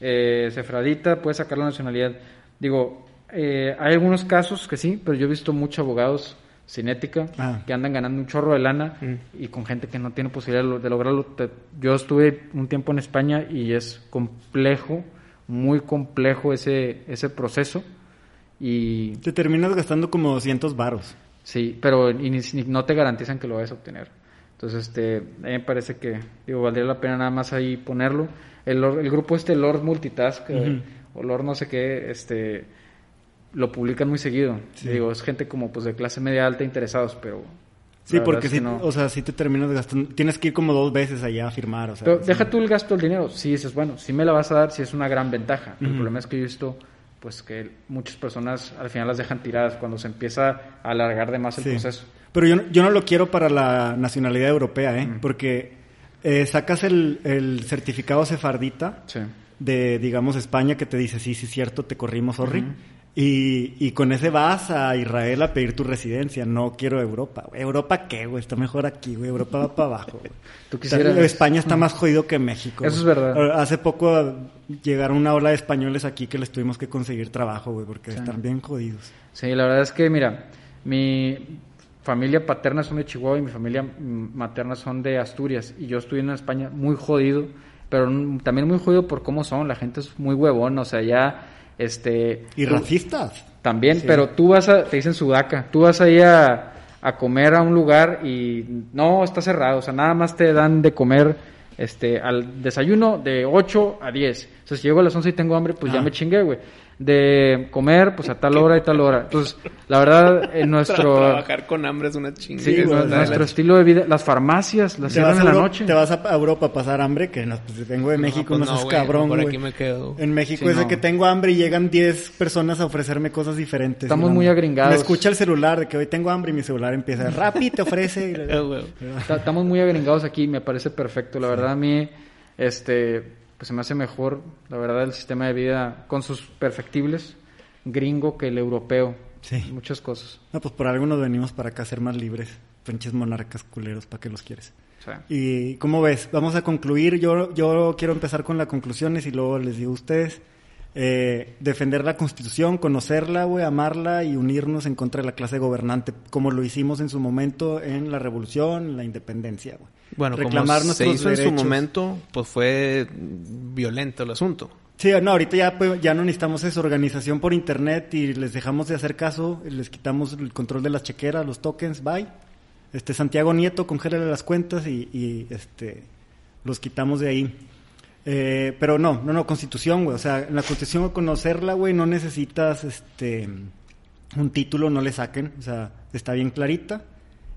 eh, sefradita, puedes sacar la nacionalidad. Digo, eh, hay algunos casos que sí, pero yo he visto muchos abogados sin ética Ah. que andan ganando un chorro de lana Mm. y con gente que no tiene posibilidad de, lo- de lograrlo. Te- yo estuve un tiempo en España y es complejo, muy complejo ese, ese proceso. Y Te terminas gastando como 200 varos. Sí, pero y ni- ni- no te garantizan que lo vayas a obtener. Entonces, este, a mí me parece que digo, valdría la pena nada más ahí ponerlo. El, el grupo este, Lord Multitask, eh, o Lord no sé qué, este, lo publican muy seguido. Sí. Digo, es gente como pues de clase media alta interesados, pero... Sí, porque es si, que no. o sea, si te terminas gastando. Tienes que ir como dos veces allá a firmar. O sea, Pero sí. deja tú el gasto del dinero. Si dices, bueno, si me la vas a dar, si es una gran ventaja. El problema es que yo he visto pues que muchas personas al final las dejan tiradas cuando se empieza a alargar de más el Sí. proceso. Pero yo, no- yo no lo quiero para la nacionalidad europea, ¿eh? Porque eh, sacas el, el certificado sefardita Sí. de, digamos, España que te dice, sí, sí, cierto, te corrimos, sorry. Y, y con ese vas a Israel a pedir tu residencia. No quiero Europa. güey. ¿Europa qué, güey? Está mejor aquí, güey. Europa va para abajo, güey. Tú quisieras- España está más jodido que México. Eso güey. es verdad. Hace poco llegaron una ola de españoles aquí que les tuvimos que conseguir trabajo, güey, porque están bien jodidos. Sí, la verdad es que, mira, mi familia paterna son de Chihuahua y mi familia materna son de Asturias. Y yo estuve en España muy jodido, pero también muy jodido por cómo son. La gente es muy huevón, o sea, ya, este... Y tú- racistas. También, Sí. pero tú vas a, te dicen sudaca, tú vas ahí a, a comer a un lugar y no, está cerrado, o sea, nada más te dan de comer este al desayuno de 8 a 10. O sea, si llego a las 11 y tengo hambre, pues ya Ah. me chingué, güey. De comer, pues a tal hora y tal hora. Entonces, la verdad, en nuestro... Trabajar con hambre es una chingada. Sí, nu- nuestro estilo de vida, las farmacias las Te vas, cierran a en la noche. te vas a Europa a pasar hambre, que no, pues vengo de México, no, seas cabrón, Por güey. aquí me quedo. En México Sí, es de que tengo hambre y llegan 10 personas a ofrecerme cosas diferentes. Estamos muy agringados. Me escucha el celular de que hoy tengo hambre y mi celular empieza, Rappi te ofrece. Ta- Estamos muy agringados aquí, me parece perfecto. La verdad a mí, este, pues se me hace mejor, la verdad, el sistema de vida con sus perfectibles gringo que el europeo. Sí. Muchas cosas. No, pues por algo nos venimos para acá a ser más libres. Pinches monarcas culeros, ¿para qué los quieres? Sea, Y ¿cómo ves? Vamos a concluir. Yo, yo quiero empezar con las conclusiones y luego les digo a ustedes. Eh, defender la Constitución, conocerla, güey, amarla y unirnos en contra de la clase gobernante, como lo hicimos en su momento en la Revolución, en la Independencia, güey. Bueno, Reclamar como se nuestros hizo en su momento, pues fue violento el asunto. Sí, no, ahorita ya, pues, ya no necesitamos esa organización por internet y les dejamos de hacer caso, les quitamos el control de las chequeras, los tokens, bye. Este Santiago Nieto, congélale las cuentas y, y, este los quitamos de ahí. Eh, pero no, no, no, constitución, güey. O sea, en la constitución conocerla, güey, no necesitas este un título, no le saquen. O sea, está bien clarita.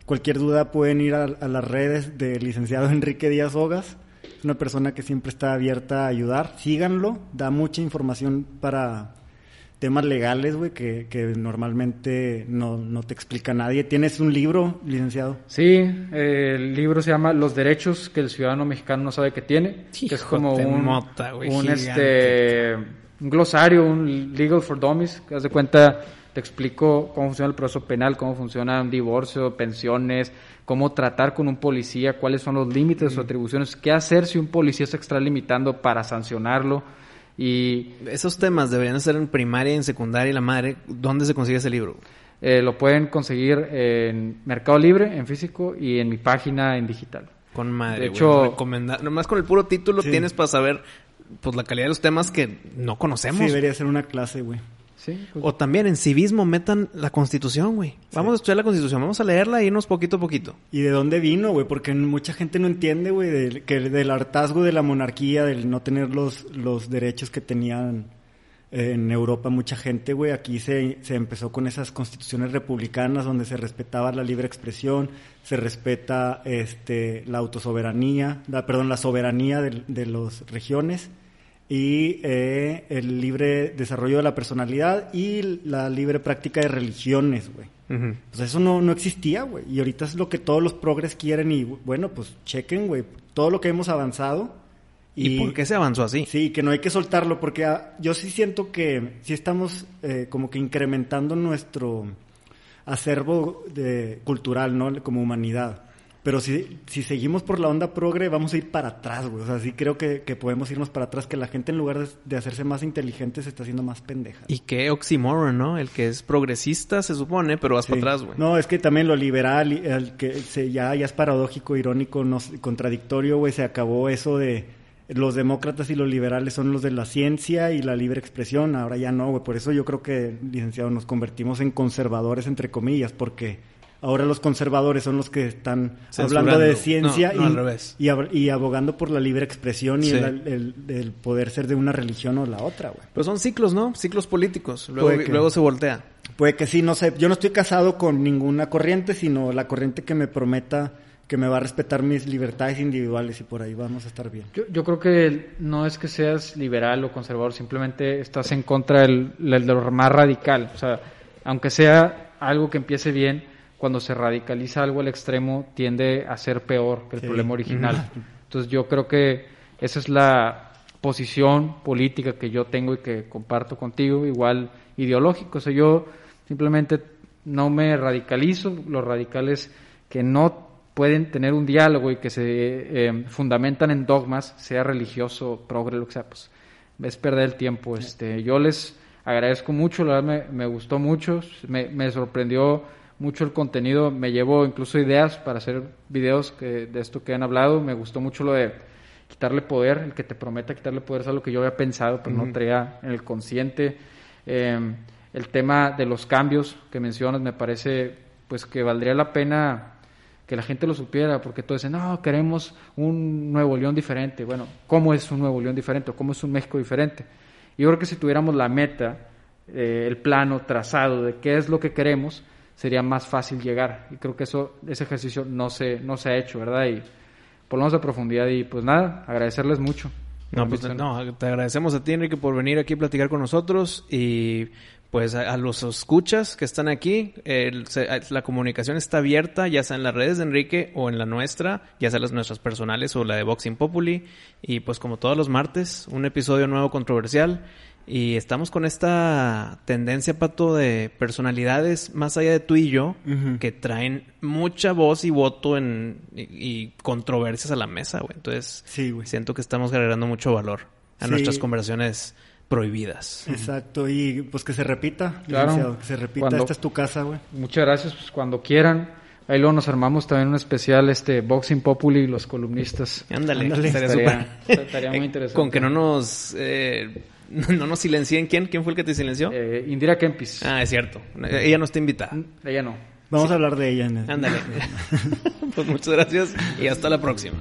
Cualquier duda pueden ir a, a las redes del licenciado Enrique Díaz Hogas. Es una persona que siempre está abierta a ayudar. Síganlo, da mucha información para temas legales, güey, que, que normalmente no, no te explica nadie. ¿Tienes un libro, licenciado? sí, eh, el libro se llama Los derechos que el ciudadano mexicano no sabe que tiene, que es como un, mota, un, este, un glosario, un legal for dummies, que haz de cuenta te explico cómo funciona el proceso penal, cómo funciona un divorcio, pensiones, cómo tratar con un policía, cuáles son los límites de sus atribuciones, qué hacer si un policía se extralimitando para sancionarlo y Esos temas deberían ser en primaria en secundaria y la madre. ¿Dónde se consigue ese libro? eh, lo pueden conseguir en Mercado Libre, en físico y en mi página en digital. Con madre, De güey. hecho- Recomendar. Nomás con el puro título Sí. tienes para saber pues la calidad de los temas que no Sí, conocemos. debería ser una clase, güey. Sí, pues, o también en civismo metan la constitución, güey. Vamos a estudiar la constitución, vamos a leerla e irnos poquito a poquito. ¿Y de dónde vino, güey? Porque mucha gente no entiende, güey, del, que del hartazgo de la monarquía, del no tener los, los derechos que tenían eh, en Europa mucha gente, güey. Aquí se, se empezó con esas constituciones republicanas donde se respetaba la libre expresión, se respeta este, la autosoberanía, la, perdón, la soberanía de, de las regiones y eh, el libre desarrollo de la personalidad y la libre práctica de religiones, güey. Pues eso no, no existía, güey. Y ahorita es lo que todos los progres quieren y, bueno, pues chequen, güey, todo lo que hemos avanzado. ¿Y, por qué se avanzó así? Sí, que no hay que soltarlo, porque ah, yo sí siento que sí estamos eh, como que incrementando nuestro acervo de, cultural, ¿no? Como humanidad. Pero si, si seguimos por la onda progre, vamos a ir para atrás, güey. O sea, sí creo que, que podemos irnos para atrás, que la gente en lugar de, de hacerse más inteligente se está haciendo más pendeja. Y qué oxímoron, ¿no? El que es progresista se supone, pero vas Sí. para atrás, güey. No, es que también lo liberal, el que se, ya, ya es paradójico, irónico, no, contradictorio, güey, se acabó eso de los demócratas y los liberales son los de la ciencia y la libre expresión, ahora ya no, güey, por eso yo creo que, licenciado, nos convertimos en conservadores, entre comillas, porque ahora los conservadores son los que están hablando de ciencia No, no, y, al revés. y ab- y abogando por la libre expresión y Sí. el, el- el poder ser de una religión o la otra, güey. Pero son ciclos, ¿no? Ciclos políticos. Luego, Puede que- luego se voltea. Puede que sí, no sé. Yo no estoy casado con ninguna corriente, sino la corriente que me prometa que me va a respetar mis libertades individuales y por ahí vamos a estar bien. Yo, yo creo que no es que seas liberal o conservador, simplemente estás en contra del, del- de lo más radical. O sea, aunque sea algo que empiece bien, cuando se radicaliza algo al extremo tiende a ser peor que el Sí. problema original. Entonces yo creo que esa es la posición política que yo tengo y que comparto contigo, igual ideológico. O sea, yo simplemente no me radicalizo, los radicales que no pueden tener un diálogo y que se eh, fundamentan en dogmas, sea religioso, progre, lo que sea, pues es perder el tiempo. Este, yo les agradezco mucho, la verdad me, me gustó mucho, me, me sorprendió mucho el contenido, me llevo incluso ideas para hacer videos que, de esto que han hablado, me gustó mucho lo de quitarle poder, el que te prometa quitarle poder es algo que yo había pensado, pero no traía en el consciente. Eh, el tema de los cambios que mencionas me parece pues que valdría la pena que la gente lo supiera, porque todos dicen, no, queremos un Nuevo León diferente. Bueno, ¿cómo es un Nuevo León diferente? ¿O ¿Cómo es un México diferente? Yo creo que si tuviéramos la meta, eh, el plano trazado de qué es lo que queremos, sería más fácil llegar. Y creo que eso, ese ejercicio no se, no se ha hecho, ¿verdad? Y por lo menos de profundidad. Y pues nada, agradecerles mucho. No, pues no, te agradecemos a ti, Enrique, por venir aquí a platicar con nosotros y pues a, a los escuchas que están aquí, el- se- la comunicación está abierta, ya sea en las redes de Enrique o en la nuestra, ya sea las nuestras personales o la de Boxing Populi. Y pues como todos los martes, un episodio nuevo controversial. Y estamos con esta tendencia, Pato, de personalidades más allá de tú y yo, que traen mucha voz y voto en, y, y controversias a la mesa, güey. Entonces, Sí, güey. siento que estamos agregando mucho valor a Sí. nuestras conversaciones prohibidas. Exacto, y pues que se repita, Claro. licenciado, que se repita. Cuando- Esta es tu casa, güey. Muchas gracias, pues cuando quieran. Ahí luego nos armamos también un especial, este, Boxing Populi y los columnistas. Ándale, Ándale. estaría Estaría- súper. estaría muy Eh, interesante. Con que no nos, eh, no nos silencien. ¿Quién? ¿Quién fue el que te silenció? Eh, Indira Kempis. Ah, es cierto. Ella no está invitada. Ella no. Vamos a hablar de ella en el... Ándale. pues muchas gracias y hasta la próxima.